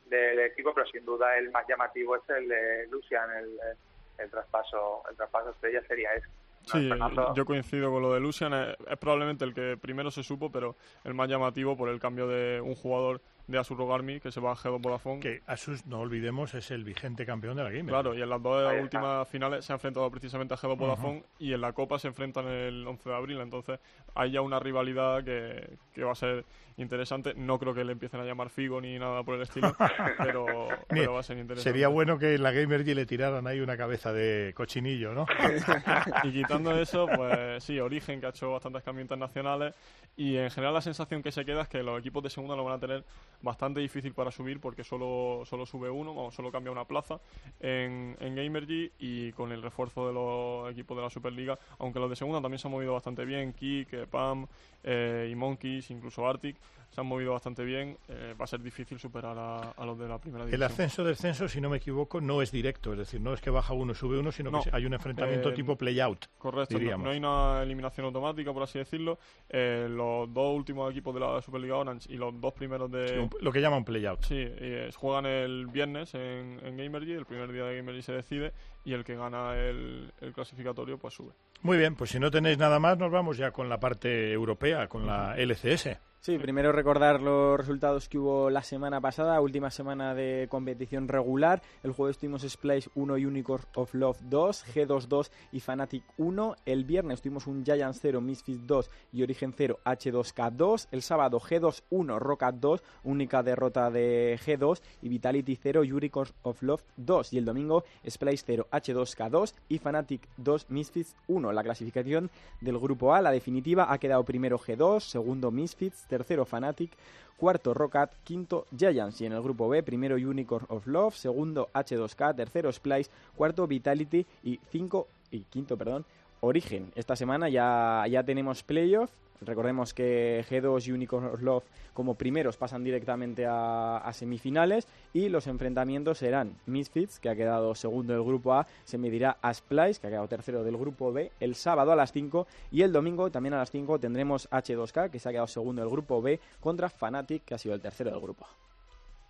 [SPEAKER 8] del equipo, pero sin duda el más llamativo es el de Lucian, el, el, el traspaso, el traspaso estrella sería ese. No,
[SPEAKER 7] Sí,
[SPEAKER 8] Fernando.
[SPEAKER 7] yo coincido con lo de Lucian. Es, es probablemente el que primero se supo, pero el más llamativo por el cambio de un jugador de Asus Rogarmi que se va a G2 Vodafone.
[SPEAKER 5] Que Asus, no olvidemos, es el vigente campeón de la Gamer.
[SPEAKER 7] Claro, y en las dos últimas finales se ha enfrentado precisamente a G2 Vodafone y en la Copa se enfrentan el 11 de abril. Entonces hay ya una rivalidad que, que va a ser interesante. No creo que le empiecen a llamar Figo ni nada por el estilo, [LAUGHS] pero, va a ser interesante.
[SPEAKER 5] Sería bueno que en la Gamergy le tiraran ahí una cabeza de cochinillo, ¿no? [LAUGHS]
[SPEAKER 7] y quitando eso, pues sí, Origen, que ha hecho bastantes cambios internacionales. Y en general la sensación que se queda es que los equipos de segunda lo van a tener bastante difícil para subir porque solo, solo sube uno, vamos, solo cambia una plaza en, en Gamergy y con el refuerzo de los equipos de la Superliga, aunque los de segunda también se han movido bastante bien, Kik, eh, Pam eh, y Monkeys, incluso Arctic, se han movido bastante bien. eh, va a ser difícil superar a, a los de la primera
[SPEAKER 5] El
[SPEAKER 7] división.
[SPEAKER 5] ascenso-descenso, si no me equivoco, no es directo, es decir, no es que baja uno sube uno, sino
[SPEAKER 7] No.
[SPEAKER 5] que hay un enfrentamiento
[SPEAKER 7] Eh,
[SPEAKER 5] tipo play-out.
[SPEAKER 7] Correcto, no, no hay una eliminación automática, por así decirlo. Eh, los dos últimos equipos de la Superliga Orange y los dos primeros de...
[SPEAKER 5] Sí, un- lo que llaman play-out.
[SPEAKER 7] Sí, y, eh, juegan el viernes en, en Gamergy, el primer día de Gamergy se decide y el que gana el, el clasificatorio pues sube.
[SPEAKER 5] Muy bien, pues si no tenéis nada más, nos vamos ya con la parte europea, con la LCS.
[SPEAKER 6] Sí, primero recordar los resultados que hubo la semana pasada, última semana de competición regular. El jueves tuvimos Splice 1 y Unicorn of Love 2, G2-2 y Fnatic 1. El viernes tuvimos un Giants 0, Misfits 2 y Origen 0, H2K2. El sábado G2-1, Rocket 2, única derrota de G2 y Vitality 0 y Unicorn of Love 2. Y el domingo Splice 0, H2K2 y Fnatic 2, Misfits 1. La clasificación del grupo A, la definitiva, ha quedado primero G2, segundo Misfits, tercero Fnatic, cuarto Rocket, quinto Giants. Y en el grupo B primero Unicorn of Love, segundo H2K, tercero Splice, cuarto Vitality. Y cinco y quinto, perdón, Origen. Esta semana ya, ya tenemos playoff. Recordemos que G2 y Unicorn of Love como primeros pasan directamente a, a semifinales y los enfrentamientos serán Misfits, que ha quedado segundo del grupo A, se medirá a Splice, que ha quedado tercero del grupo B, el sábado a las 5 y el domingo también a las 5 tendremos H2K, que se ha quedado segundo del grupo B, contra Fnatic, que ha sido el tercero del grupo A.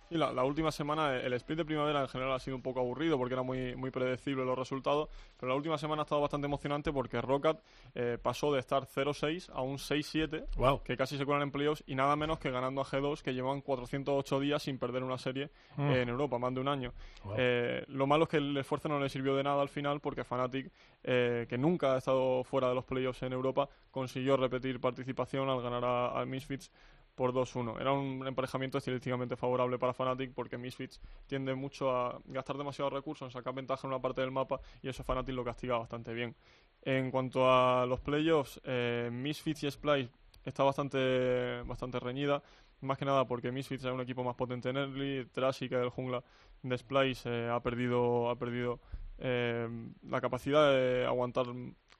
[SPEAKER 7] Sí, la, la última semana el split de primavera en general ha sido un poco aburrido porque era muy, muy predecible los resultados, pero la última semana ha estado bastante emocionante porque Rocket eh, pasó de estar 0-6 a un 6-7,
[SPEAKER 5] Wow.
[SPEAKER 7] que casi se cuelan en playoffs y nada menos que ganando a G2 que llevan 408 días sin perder una serie
[SPEAKER 5] Mm.
[SPEAKER 7] eh, en Europa, más de un año.
[SPEAKER 5] Wow.
[SPEAKER 7] Eh, lo malo es que el esfuerzo no le sirvió de nada al final porque Fnatic, eh, que nunca ha estado fuera de los playoffs en Europa, consiguió repetir participación al ganar a, a Misfits por 2-1. Era un emparejamiento estilísticamente favorable para Fnatic porque Misfits tiende mucho a gastar demasiados recursos, en sacar ventaja en una parte del mapa y eso Fnatic lo castiga bastante bien. En cuanto a los playoffs, eh, Misfits y Splice está bastante, bastante reñida, más que nada porque Misfits es un equipo más potente en early, Trashy, que el jungla de Splice, eh, ha perdido, ha perdido eh, la capacidad de aguantar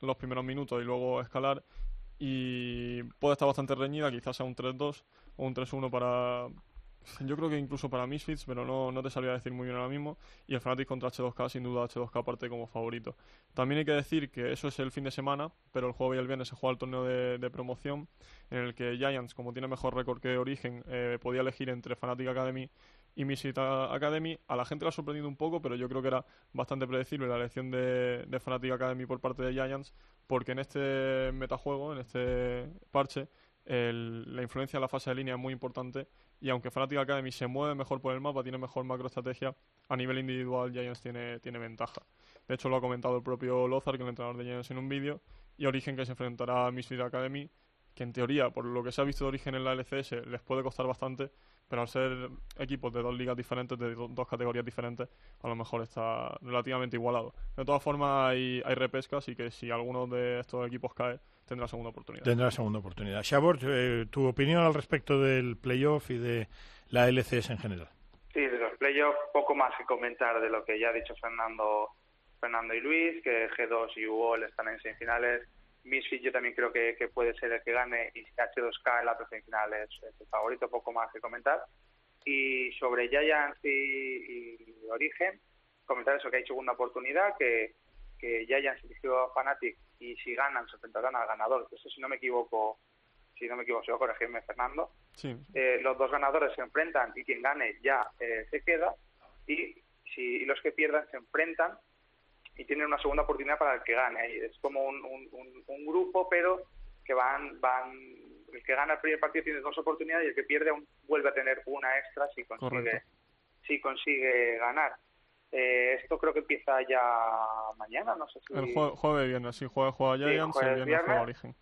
[SPEAKER 7] los primeros minutos y luego escalar y puede estar bastante reñida, quizás sea un 3-2 o un 3-1 para, yo creo que incluso para Misfits, pero no, no te sabría decir muy bien ahora mismo. Y el Fnatic contra H2K, sin duda H2K aparte como favorito. También hay que decir que eso es el fin de semana, pero el jueves y el viernes se juega el torneo de, promoción, en el que Giants, como tiene mejor récord que Origen, eh, podía elegir entre Fnatic Academy y Misfits Academy. A la gente le ha sorprendido un poco, pero yo creo que era bastante predecible la elección de, de Fnatic Academy por parte de Giants, porque en este metajuego, en este parche, la influencia de la fase de línea es muy importante y aunque Fnatic Academy se mueve mejor por el mapa, tiene mejor macroestrategia, a nivel individual Giants tiene, tiene ventaja. De hecho lo ha comentado el propio Lozar, que es el entrenador de Giants en un vídeo, y Origen que se enfrentará a Misfit Academy, que en teoría, por lo que se ha visto de Origen en la LCS, les puede costar bastante, pero al ser equipos de dos ligas diferentes, de dos categorías diferentes, a lo mejor está relativamente igualado. De todas formas, hay, hay repescas, así que si alguno de estos equipos cae, tendrá segunda oportunidad.
[SPEAKER 5] Tendrá segunda oportunidad. Shabor, eh, tu opinión al respecto del playoff y de la LCS en general.
[SPEAKER 8] Sí, de los playoffs poco más que comentar de lo que ya ha dicho Fernando, Fernando y Luis, que G2 y UOL están en semifinales. Misfit yo también creo que, puede ser el que gane y H2K en la semifinal es, el favorito, poco más que comentar. Y sobre Giants y, y Origen, comentar eso, que hay segunda oportunidad, que, que Giants eligió a Fnatic y si ganan se enfrentarán al ganador. Eso si no me equivoco, si no me equivoco, a corregirme Fernando. Eh, los dos ganadores se enfrentan y quien gane ya eh, se queda y si los que pierdan se enfrentan y tienen una segunda oportunidad para el que gane. Es como un, un, grupo, pero que van, van, el que gana el primer partido tiene dos oportunidades y el que pierde vuelve a tener una extra si consigue, si consigue ganar. Eh, esto creo que empieza ya mañana, no sé si...
[SPEAKER 7] El jueves viernes, sí, juega, juega Giants y viernes, juega Origen.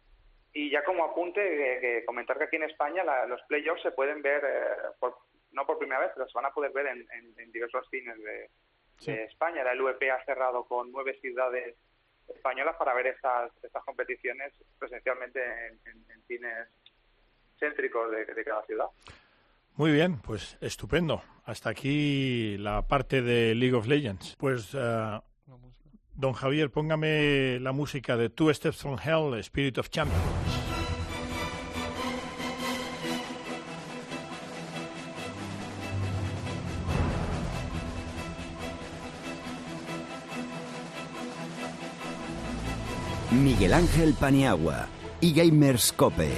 [SPEAKER 8] Y ya como apunte, comentar que aquí en España los playoffs se pueden ver, eh, no por primera vez, pero se van a poder ver en, diversos cines de, España. La LVP ha cerrado con nueve ciudades españolas para ver estas, estas competiciones presencialmente en, cines céntricos de cada ciudad.
[SPEAKER 5] Muy bien, pues estupendo. Hasta aquí la parte de League of Legends. Pues, uh, don Javier, póngame la música de Two Steps from Hell, Spirit of Champions.
[SPEAKER 3] Miguel Ángel Paniagua y Gamers Cope.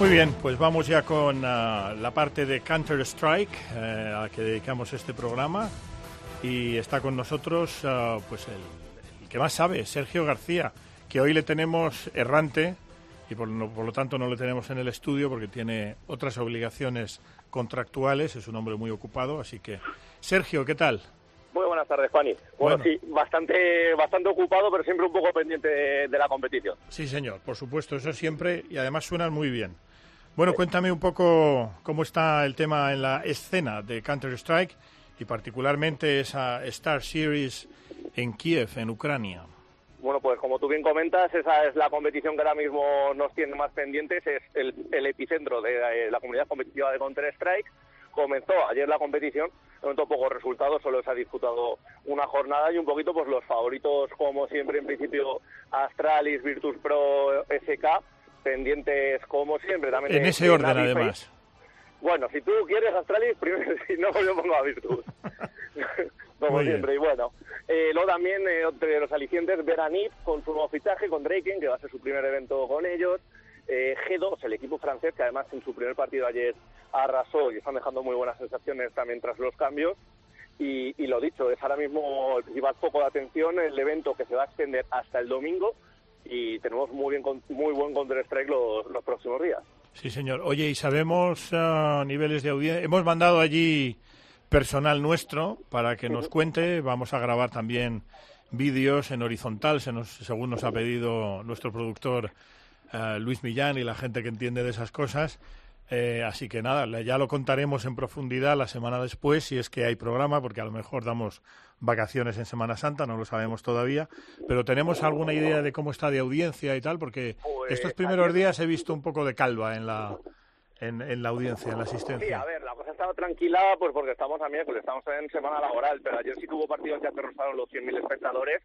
[SPEAKER 5] Muy bien, pues vamos ya con ah, la parte de Counter Strike eh, a la que dedicamos este programa y está con nosotros ah, pues el, que más sabe, Sergio García, que hoy le tenemos errante y por, por, lo tanto no le tenemos en el estudio porque tiene otras obligaciones contractuales, es un hombre muy ocupado, así que Sergio, ¿qué tal?
[SPEAKER 11] Muy buenas tardes, Juani. Bueno, sí, bastante, bastante ocupado, pero siempre un poco pendiente de, la competición.
[SPEAKER 5] Sí, señor, por supuesto, eso siempre, y además suenan muy bien. Bueno, cuéntame un poco cómo está el tema en la escena de Counter-Strike y particularmente esa Star Series en Kiev, en Ucrania.
[SPEAKER 11] Bueno, pues como tú bien comentas, esa es la competición que ahora mismo nos tiene más pendientes, es el, epicentro de eh, la comunidad competitiva de Counter-Strike. Comenzó ayer la competición, momento pocos resultados, solo se ha disputado una jornada y un poquito pues los favoritos, como siempre en principio, Astralis, Virtus Pro, SK, pendientes como siempre. También
[SPEAKER 5] en ese orden, además.
[SPEAKER 11] Bueno, si tú quieres Astralis, primero, [LAUGHS] si no, yo pongo a Virtus. [LAUGHS] como siempre. Y bueno, eh, luego también, eh, entre los alicientes, Veranit con su nuevo fichaje, con Draken, que va a ser su primer evento con ellos. Eh, G2, el equipo francés, que además en su primer partido ayer arrasó y están dejando muy buenas sensaciones también tras los cambios. Y, y, lo dicho, es ahora mismo el principal foco de atención, el evento que se va a extender hasta el domingo, y tenemos muy bien muy buen Counter Strike los, los próximos días.
[SPEAKER 5] Sí, señor. Oye, y sabemos uh, niveles de audiencia. Hemos mandado allí personal nuestro para que nos cuente. Vamos a grabar también vídeos en horizontal, se nos, según nos ha pedido nuestro productor uh, Luis Millán y la gente que entiende de esas cosas. Eh, así que nada, ya lo contaremos en profundidad la semana después, si es que hay programa, porque a lo mejor damos vacaciones en Semana Santa, no lo sabemos todavía, pero tenemos alguna idea de cómo está de audiencia y tal, porque pues, estos primeros días he visto un poco de calva en la, en, la audiencia, en la asistencia.
[SPEAKER 11] Sí, a ver, la cosa estaba tranquila pues porque estamos a miércoles, estamos en semana laboral, pero ayer sí tuvo partidos que aterrozaron los 100.000 espectadores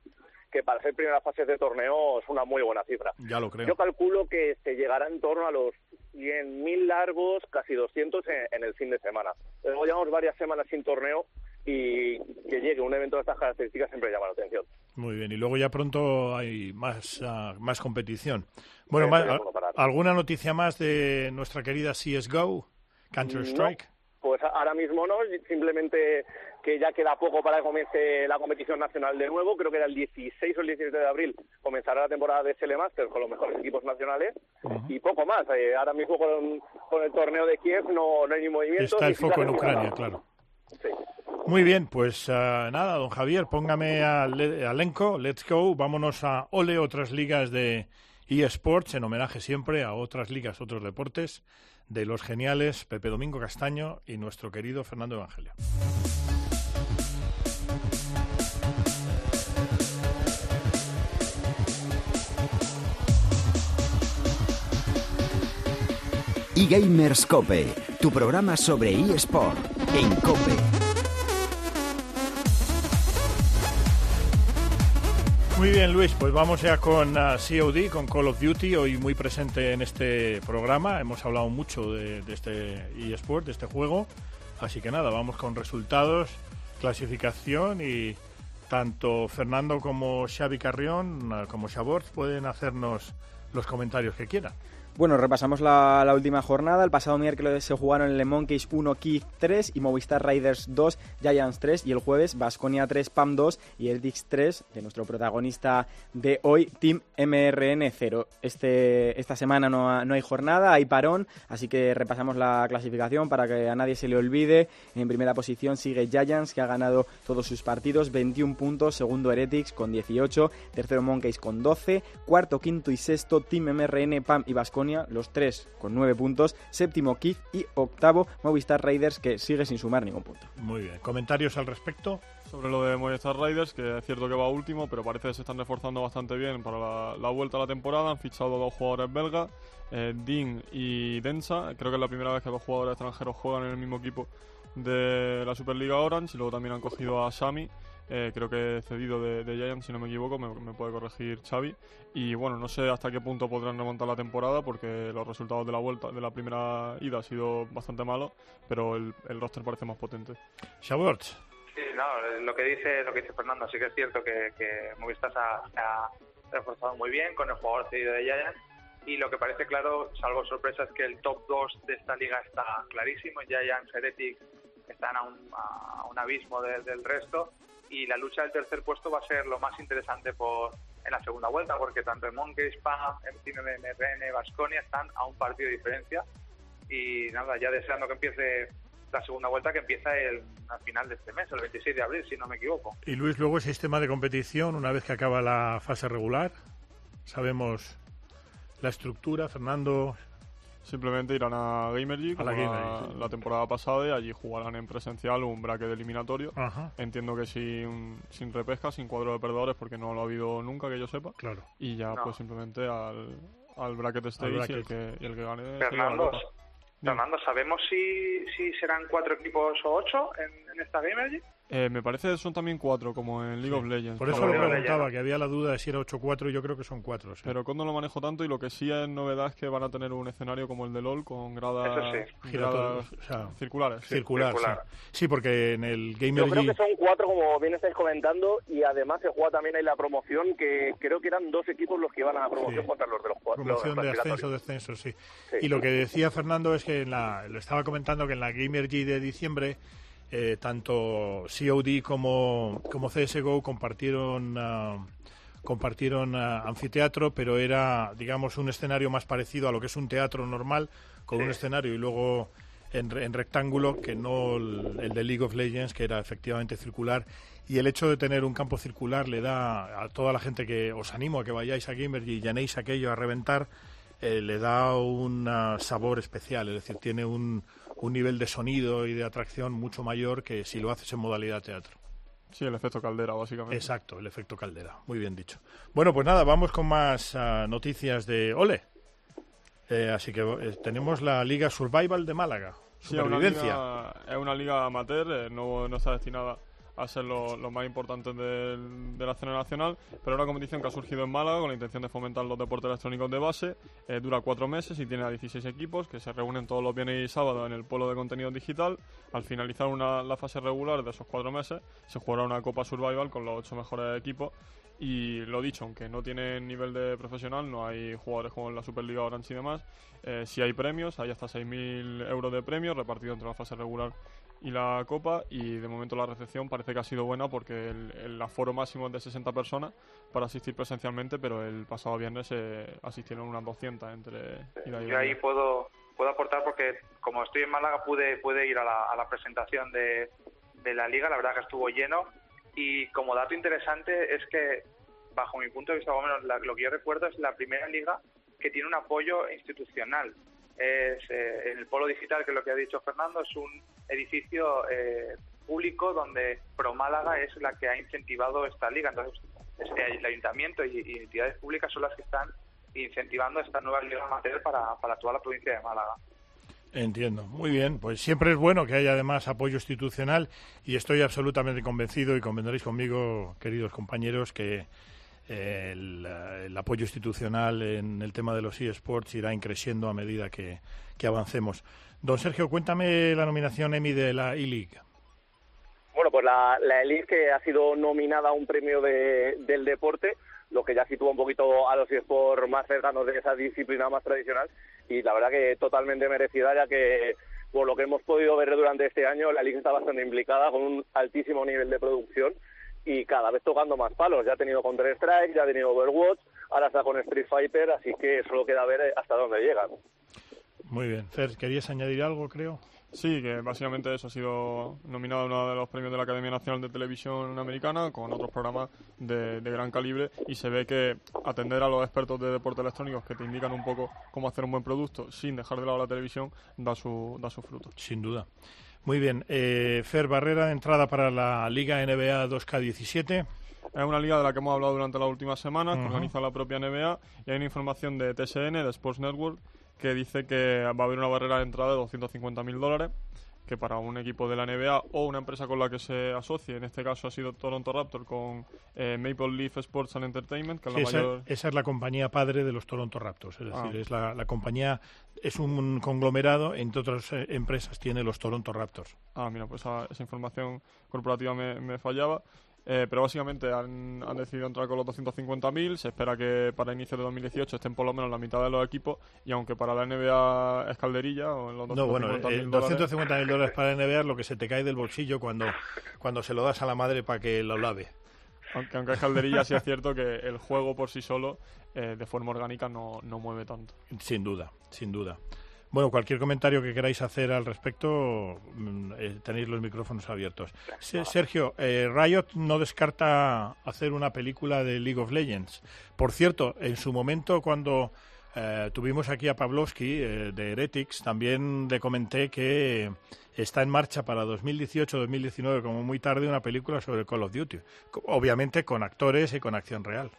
[SPEAKER 11] que para ser primera fase de torneo es una muy buena cifra.
[SPEAKER 5] Ya lo creo.
[SPEAKER 11] Yo calculo que se llegará en torno a los 100.000 largos, casi 200 en, en el fin de semana. Luego llevamos varias semanas sin torneo y que llegue un evento de estas características siempre llama la atención.
[SPEAKER 5] Muy bien, y luego ya pronto hay más, ah, más competición. Bueno,
[SPEAKER 11] Sí,
[SPEAKER 5] más-. ¿alguna noticia más de nuestra querida CSGO, Counter-Strike?
[SPEAKER 11] Pues ahora mismo no, simplemente que ya queda poco para que comience la competición nacional de nuevo, creo que era el 16 o el 17 de abril comenzará la temporada de SL Masters con los mejores equipos nacionales y poco más. Eh, ahora mismo con, con el torneo de Kiev no, no hay ni movimiento.
[SPEAKER 5] Está el foco en Ucrania,
[SPEAKER 11] nada.
[SPEAKER 5] claro.
[SPEAKER 11] Sí.
[SPEAKER 5] Muy bien, pues ah, nada, don Javier, póngame al elenco, let's go, vámonos a Ole, otras ligas de eSports, en homenaje siempre a otras ligas, otros deportes, de los geniales Pepe Domingo Castaño y nuestro querido Fernando Evangelio.
[SPEAKER 3] eGamers Cope, tu programa sobre eSport en Cope.
[SPEAKER 5] Muy bien, Luis, pues vamos ya con ah, COD, con Call of Duty, hoy muy presente en este programa. Hemos hablado mucho de, de este eSport, de este juego. Así que nada, vamos con resultados, clasificación y tanto Fernando como Xavi Carrión, ah, como Xabort, pueden hacernos los comentarios que quieran.
[SPEAKER 6] Bueno, repasamos la, última jornada. El pasado miércoles se jugaron Le Monkeys 1, Kiev 3 y Movistar Riders 2, Giants 3. Y el jueves, Basconia 3, PAM 2 y el Dix 3, de nuestro protagonista de hoy, Team MRN 0. Este, esta semana no, no hay jornada, hay parón, así que repasamos la clasificación para que a nadie se le olvide. En primera posición sigue Giants, que ha ganado todos sus partidos, 21 puntos. Segundo, Heretics con 18. Tercero, Monkeys con 12. Cuarto, quinto y sexto, Team MRN, PAM y Basconia, los tres con 9 puntos. Séptimo, Kif y octavo, Movistar Raiders, que sigue sin sumar ningún punto.
[SPEAKER 5] Muy bien, comentarios al respecto.
[SPEAKER 7] Sobre lo de Movistar Riders, que es cierto que va último, pero parece que se están reforzando bastante bien para la, la vuelta a la temporada. Han fichado a dos jugadores belgas, eh, Dean y Densa. Creo que es la primera vez que dos jugadores extranjeros juegan en el mismo equipo de la Superliga Orange. Y luego también han cogido a Sami, eh, creo que cedido de, de Giants, si no me equivoco, me, me puede corregir Xavi. Y bueno, no sé hasta qué punto podrán remontar la temporada, porque los resultados de la vuelta, de la primera ida, han sido bastante malos, pero el, el roster parece más potente.
[SPEAKER 5] Xabort.
[SPEAKER 8] Sí, no, lo que dice lo que dice Fernando, sí que es cierto que, que Movistar se ha, se ha reforzado muy bien con el jugador cedido de Giants y lo que parece claro, salvo sorpresa, es que el top 2 de esta liga está clarísimo, Giants, Heretics están a un, a un abismo de- del resto y la lucha del tercer puesto va a ser lo más interesante por en la segunda vuelta porque tanto el Monkeys, PAM, el Team MRN, Vasconia están a un partido de diferencia y nada, ya deseando que empiece la segunda vuelta que empieza el, al final de este mes, el 26 de abril, si no me equivoco.
[SPEAKER 5] Y Luis, luego el sistema de competición, una vez que acaba la fase regular, sabemos la estructura, Fernando.
[SPEAKER 7] Simplemente irán a Gamergy
[SPEAKER 5] A
[SPEAKER 7] como
[SPEAKER 5] la
[SPEAKER 7] la,
[SPEAKER 5] Gamergy, sí.
[SPEAKER 7] la temporada pasada y allí jugarán en presencial un bracket eliminatorio.
[SPEAKER 5] Ajá.
[SPEAKER 7] Entiendo que sin, sin repesca, sin cuadro de perdedores, porque no lo ha habido nunca que yo sepa.
[SPEAKER 5] Claro.
[SPEAKER 7] Y ya
[SPEAKER 8] No.
[SPEAKER 7] pues simplemente al, al bracket stage
[SPEAKER 5] bracket.
[SPEAKER 7] Y, el que, y el que gane
[SPEAKER 8] Fernando, ¿sabemos si, si serán cuatro equipos o ocho en, en esta Gamergy?
[SPEAKER 7] Eh, me parece que son también cuatro, como en League of Legends.
[SPEAKER 5] Por eso
[SPEAKER 7] pero-
[SPEAKER 5] lo preguntaba, que había la duda de si era 8-4 y yo creo que son 4.
[SPEAKER 7] Pero Con no lo manejo tanto y lo que sí es novedad es que van a tener un escenario como el de LOL con gradas,
[SPEAKER 8] sí.
[SPEAKER 7] gradas
[SPEAKER 5] Giratorio, o sea,
[SPEAKER 7] circulares. sí.
[SPEAKER 5] Circular,
[SPEAKER 8] circular.
[SPEAKER 5] Sí. Sí, porque en el
[SPEAKER 11] Yo creo que son cuatro, como bien estáis comentando, y además se juega también ahí la promoción, que creo que eran dos equipos los que iban a la promoción
[SPEAKER 5] Sí.
[SPEAKER 11] contra los de los cuatro. los
[SPEAKER 5] Promoción de ascenso, descenso, sí.
[SPEAKER 11] Sí.
[SPEAKER 5] Y lo que decía Fernando es que en la, lo estaba comentando que en la Gamergy de diciembre, eh, tanto COD como, como CSGO compartieron, ah, compartieron ah, anfiteatro, pero era, digamos, un escenario más parecido a lo que es un teatro normal, con un escenario y luego en, en rectángulo, que no el, el de League of Legends, que era efectivamente circular. Y el hecho de tener un campo circular le da a toda la gente que os animo a que vayáis a Gamergy y llenéis aquello a reventar, eh, le da un ah, sabor especial, es decir, tiene un, un nivel de sonido y de atracción mucho mayor que si lo haces en modalidad teatro.
[SPEAKER 7] Sí, el efecto caldera, básicamente.
[SPEAKER 5] Exacto, el efecto caldera, muy bien dicho. Bueno, pues nada, vamos con más ah, noticias de Ole. Eh, así que eh, tenemos la Liga Survival de Málaga,
[SPEAKER 7] Sí, es una
[SPEAKER 5] supervivencia.
[SPEAKER 7] liga, es una liga amateur, eh, no, no está destinada a ser lo más importantes del- de la escena nacional, pero es una competición que ha surgido en Málaga con la intención de fomentar los deportes electrónicos de base, eh, dura cuatro meses y tiene a 16 equipos que se reúnen todos los viernes y sábados en el polo de contenido digital. Al finalizar una, la fase regular de esos cuatro meses, se jugará una Copa Survival con los ocho mejores equipos. Y lo dicho, aunque no tienen nivel de profesional, no hay jugadores como en la Superliga Orange y demás, eh, sí hay premios, hay hasta 6.000 euros de premios repartidos entre la fase regular y la Copa y de momento la recepción parece que ha sido buena porque el, el aforo máximo es de 60 personas para asistir presencialmente, pero el pasado viernes eh, asistieron unas 200 entre ida y
[SPEAKER 8] Yo ahí puedo, puedo aportar porque como estoy en Málaga pude, pude ir a la, a la presentación de, de la liga, la verdad que estuvo lleno y como dato interesante es que bajo mi punto de vista, o menos la- lo que yo recuerdo es la primera liga que tiene un apoyo institucional. Es, eh, en el Polo Digital, que es lo que ha dicho Fernando, es un edificio eh, público donde Pro Málaga es la que ha incentivado esta liga. Entonces, el ayuntamiento y, entidades públicas son las que están incentivando esta nueva liga amateur para, para toda la provincia de Málaga.
[SPEAKER 5] Entiendo. Muy bien. Pues siempre es bueno que haya además apoyo institucional y estoy absolutamente convencido y convendréis conmigo, queridos compañeros, que eh, el, el apoyo institucional en el tema de los eSports irá increciendo a medida que, que avancemos. Don Sergio, cuéntame la nominación Emmy de la E-League.
[SPEAKER 11] Bueno, pues la, la Elite que ha sido nominada a un premio de- del deporte, lo que ya sitúa un poquito a los eSports más cercanos de esa disciplina más tradicional y la verdad que totalmente merecida ya que por lo que hemos podido ver durante este año la Liga está bastante implicada con un altísimo nivel de producción y cada vez tocando más palos. Ya ha tenido Counter Strike, ya ha tenido Overwatch, ahora está con Street Fighter, así que solo queda ver eh, hasta dónde llegan.
[SPEAKER 5] Muy bien. Fer, ¿querías añadir algo, creo?
[SPEAKER 7] Sí, que básicamente eso ha sido nominado a uno de los premios de la Academia Nacional de Televisión Americana con otros programas de, de gran calibre y se ve que atender a los expertos de deportes electrónicos que te indican un poco cómo hacer un buen producto sin dejar de lado la televisión da su, da su fruto.
[SPEAKER 5] Sin duda. Muy bien. Eh, Fer, barrera de entrada para la Liga NBA 2K17.
[SPEAKER 7] Es una liga de la que hemos hablado durante las últimas semanas, que organiza la propia NBA, y hay una información de TSN, de Sports Network, que dice que va a haber una barrera de entrada de 250.000 dólares, que para un equipo de la NBA o una empresa con la que se asocie, en este caso ha sido Toronto Raptor con eh, Maple Leaf Sports and Entertainment, que es la
[SPEAKER 5] esa,
[SPEAKER 7] mayor...
[SPEAKER 5] esa es la compañía padre de los Toronto Raptors. Es
[SPEAKER 7] Ah.
[SPEAKER 5] decir, es la, la compañía, es un conglomerado, entre otras eh, empresas tiene los Toronto Raptors.
[SPEAKER 7] Ah, mira, pues esa, esa información corporativa me, me fallaba. Eh, pero básicamente han, han decidido entrar con los 250.000. Se espera que para inicios de 2018 estén por lo menos la mitad de los equipos. Y aunque para la NBA es calderilla, o en los
[SPEAKER 5] No, bueno,
[SPEAKER 7] 250.000
[SPEAKER 5] eh,
[SPEAKER 7] dólares,
[SPEAKER 5] 250.000 dólares para NBA es lo que se te cae del bolsillo cuando, cuando se lo das a la madre para que lo lave.
[SPEAKER 7] aunque, aunque es calderilla, sí es cierto que el juego por sí solo, eh, de forma orgánica, no, no mueve tanto.
[SPEAKER 5] Sin duda, sin duda. Bueno, cualquier comentario que queráis hacer al respecto, mm, eh, tenéis los micrófonos abiertos. Se- Sergio, eh, Riot no descarta hacer una película de League of Legends. Por cierto, en su momento cuando eh, tuvimos aquí a Pavlovsky eh, de Heretics, también le comenté que está en marcha para 2018-2019, como muy tarde, una película sobre Call of Duty. Obviamente con actores y con acción real.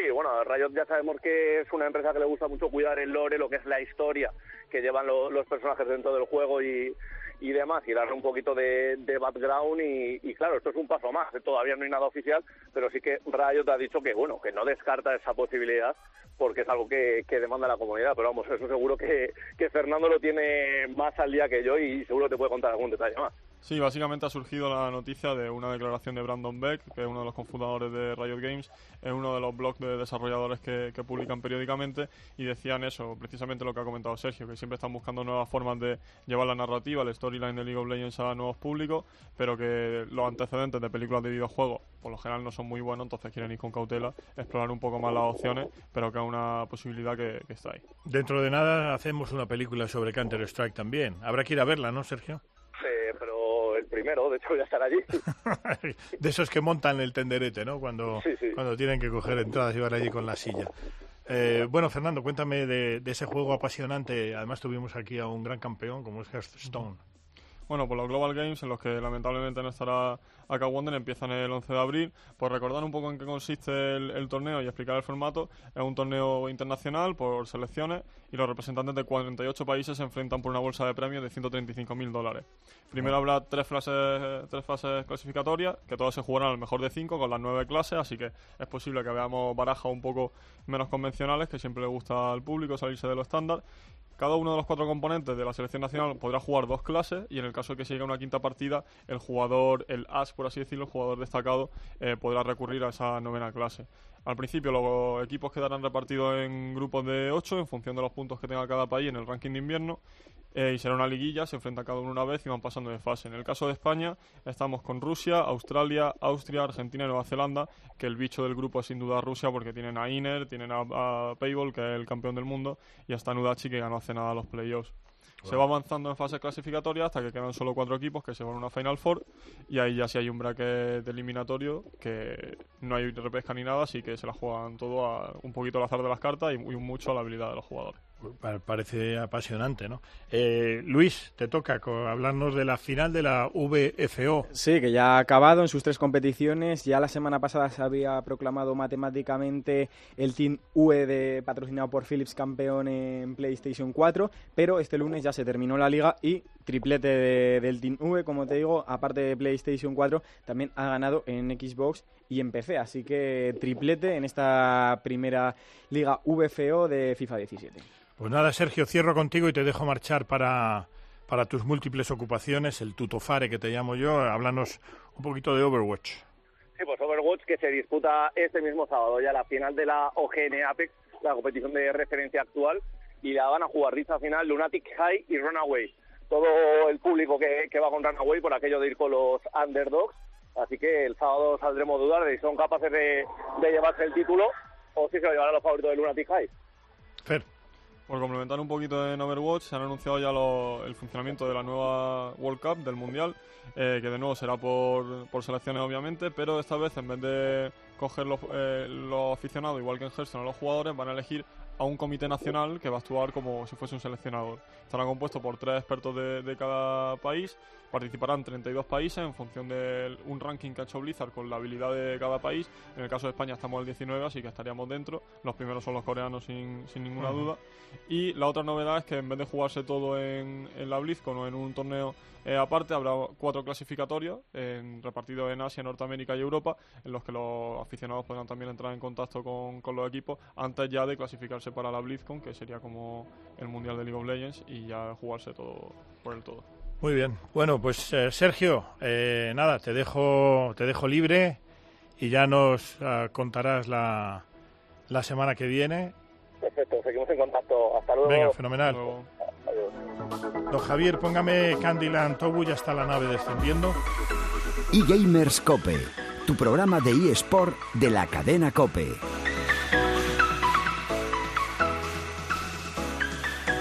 [SPEAKER 11] Sí, bueno, Riot ya sabemos que es una empresa que le gusta mucho cuidar el lore, lo que es la historia que llevan lo- los personajes dentro del juego y, y demás, y darle un poquito de, de background y, claro, esto es un paso más, todavía no hay nada oficial, pero sí que Riot ha dicho que bueno, que no descarta esa posibilidad porque es algo que, que demanda la comunidad, pero vamos, eso seguro que, que Fernando lo tiene más al día que yo y seguro te puede contar algún detalle más.
[SPEAKER 7] Sí, básicamente ha surgido la noticia de una declaración de Brandon Beck, que es uno de los cofundadores de Riot Games, en uno de los blogs de desarrolladores que, que publican periódicamente, y decían eso, precisamente lo que ha comentado Sergio, que siempre están buscando nuevas formas de llevar la narrativa, el storyline de League of Legends a nuevos públicos, pero que los antecedentes de películas de videojuegos por lo general no son muy buenos, entonces quieren ir con cautela, explorar un poco más las opciones, pero que es una posibilidad que, que está ahí.
[SPEAKER 5] Dentro de nada hacemos una película sobre Counter-Strike también. Habrá que ir a verla, ¿no, Sergio?
[SPEAKER 11] Primero, de hecho, ya estará allí. [LAUGHS]
[SPEAKER 5] de esos que montan el tenderete, ¿no? Cuando,
[SPEAKER 11] Sí, sí.
[SPEAKER 5] cuando tienen que coger entradas y van allí con la silla. Eh, bueno, Fernando, cuéntame de, de ese juego apasionante. Además, tuvimos aquí a un gran campeón como es Hearthstone.
[SPEAKER 7] Bueno, pues los Global Games, en los que lamentablemente no estará acá Wonder, empiezan el 11 de abril. Por recordar un poco en qué consiste el, torneo y explicar el formato, es un torneo internacional por selecciones y los representantes de 48 países se enfrentan por una bolsa de premios de 135.000 dólares. Primero habrá tres fases, tres fases clasificatorias, que todas se jugarán al mejor de cinco con las nueve clases, así que es posible que veamos barajas un poco menos convencionales, que siempre le gusta al público salirse de lo estándar. Cada uno de los cuatro componentes de la selección nacional podrá jugar dos clases y en el caso de que se llegue a una quinta partida, el jugador, el as, por así decirlo, el jugador destacado, eh, podrá recurrir a esa novena clase. Al principio los equipos quedarán repartidos en grupos de ocho en función de los puntos que tenga cada país en el ranking de invierno eh, y será una liguilla, se enfrenta cada uno una vez y van pasando de fase. En el caso de España, estamos con Rusia, Australia, Austria, Argentina y Nueva Zelanda, que el bicho del grupo es sin duda Rusia porque tienen a Iner, tienen a, a Payball, que es el campeón del mundo, y hasta Nudachi, que ganó hace nada los playoffs. Se va avanzando en fase clasificatoria hasta que quedan solo cuatro equipos que se van a una Final Four y ahí ya sí hay un bracket eliminatorio que no hay repesca ni nada, así que se la juegan todo a un poquito al azar de las cartas y, mucho a la habilidad de los jugadores.
[SPEAKER 5] Parece apasionante, ¿no? Eh, Luis, te toca hablarnos de la final de la VFO.
[SPEAKER 6] Sí, que ya ha acabado en sus tres competiciones. Ya la semana pasada se había proclamado matemáticamente el Team UE de, patrocinado por Philips campeón en PlayStation 4, pero este lunes ya se terminó la liga y triplete del Team V, como te digo, aparte de PlayStation 4, también ha ganado en Xbox y en PC. Así que triplete en esta primera liga VFO de FIFA 17.
[SPEAKER 5] Pues nada, Sergio, cierro contigo y te dejo marchar para, para tus múltiples ocupaciones, el tutofare que te llamo yo. Háblanos un poquito de Overwatch.
[SPEAKER 11] Sí, pues Overwatch que se disputa este mismo sábado, ya la final de la OGN Apex, la competición de referencia actual, y la van a jugar Riza final Lunatic High y Runaway. Todo el público que, que va con Runaway por aquello de ir con los underdogs. Así que el sábado saldremos a dudar de si son capaces de, de llevarse el título o si se lo llevarán los favoritos de Lunatic High.
[SPEAKER 5] Fer.
[SPEAKER 7] Por complementar un poquito en Overwatch, se han anunciado ya el funcionamiento de la nueva World Cup del Mundial, eh, que de nuevo será por, por, selecciones obviamente, pero esta vez en vez de coger los, eh, los aficionados, igual que en Hearthstone, a los jugadores, van a elegir a un comité nacional que va a actuar como si fuese un seleccionador. Estará compuesto por tres expertos de, de cada país, participarán 32 países en función de un ranking que ha hecho Blizzard con la habilidad de cada país. En el caso de España estamos el 19, así que estaríamos dentro. Los primeros son los coreanos sin, sin ninguna duda. Y la otra novedad es que en vez de jugarse todo en, en la BlizzCon o en un torneo eh, aparte, habrá cuatro clasificatorios en, repartidos en Asia, Norteamérica y Europa, en los que los aficionados podrán también entrar en contacto con, con los equipos antes ya de clasificarse para la BlizzCon, que sería como el Mundial de League of Legends, y ya jugarse todo por el todo.
[SPEAKER 5] Muy bien. Bueno, pues eh, Sergio, eh, nada, te dejo, te dejo libre y ya nos ah, contarás la, la semana que viene.
[SPEAKER 11] Perfecto, seguimos en contacto. Hasta luego.
[SPEAKER 5] Venga, fenomenal. Adiós. Don Javier, póngame Candyland Tobu, ya está la nave descendiendo.
[SPEAKER 3] eGamers Cope, tu programa de eSport de la cadena Cope.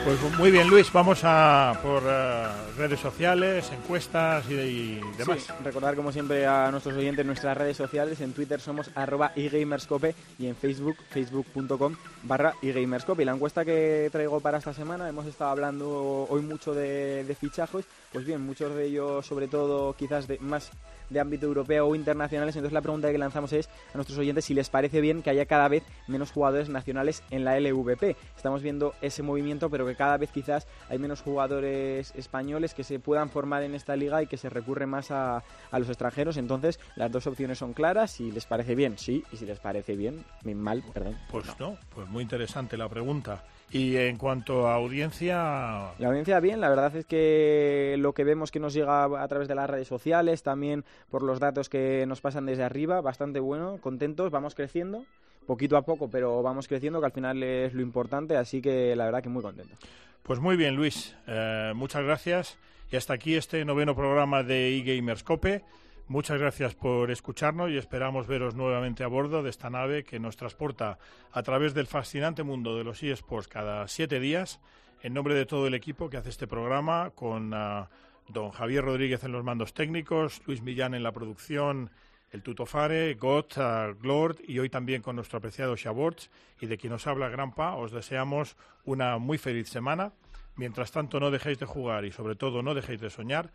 [SPEAKER 5] Pues muy bien, Luis, vamos a por eh, redes sociales, encuestas y, demás.
[SPEAKER 6] Sí, recordar como siempre a nuestros oyentes nuestras redes sociales. En Twitter somos arroba eGamerscope y en Facebook, facebook.com barra eGamerscope. Y la encuesta que traigo para esta semana, hemos estado hablando hoy mucho de, de fichajos. Pues bien, muchos de ellos, sobre todo quizás de más de ámbito europeo o internacionales. Entonces la pregunta que lanzamos es a nuestros oyentes si les parece bien que haya cada vez menos jugadores nacionales en la LVP. Estamos viendo ese movimiento, pero que cada vez quizás hay menos jugadores españoles que se puedan formar en esta liga y que se recurre más a, a los extranjeros. Entonces las dos opciones son claras. Si les parece bien, sí. Y si les parece bien, mal, perdón.
[SPEAKER 5] Pues no, pues muy interesante la pregunta. Y en cuanto a audiencia...
[SPEAKER 6] La audiencia bien, la verdad es que lo que vemos que nos llega a través de las redes sociales, también por los datos que nos pasan desde arriba, bastante bueno, contentos, vamos creciendo, poquito a poco, pero vamos creciendo, que al final es lo importante, así que la verdad que muy contento.
[SPEAKER 5] Pues muy bien, Luis, eh, muchas gracias. Y hasta aquí este noveno programa de eGamerscope. Muchas gracias por escucharnos y esperamos veros nuevamente a bordo de esta nave que nos transporta a través del fascinante mundo de los eSports cada siete días. En nombre de todo el equipo que hace este programa, con ah, don Javier Rodríguez en los mandos técnicos, Luis Millán en la producción, el Tutofare, Got, uh, Glord y hoy también con nuestro apreciado Shaborts y de quien nos habla Grampa, os deseamos una muy feliz semana. Mientras tanto, no dejéis de jugar y sobre todo no dejéis de soñar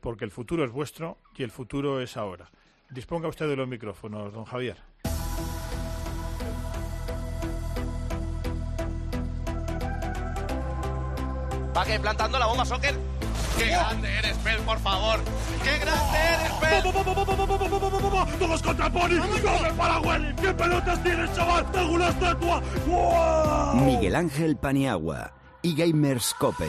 [SPEAKER 5] porque el futuro es vuestro y el futuro es ahora. Disponga usted de los micrófonos, don Javier.
[SPEAKER 1] Va que plantando la bomba soccer. ¡Qué grande eres, Pel, por favor! ¡Qué grande eres, Pel!
[SPEAKER 2] ¡Todos contra Pony! ¡Come para Willy! ¿Qué pelotas tienes, chaval? ¡Tengo una estatua! ¡Wow!
[SPEAKER 4] Miguel Ángel Paniagua y Gamers Cope.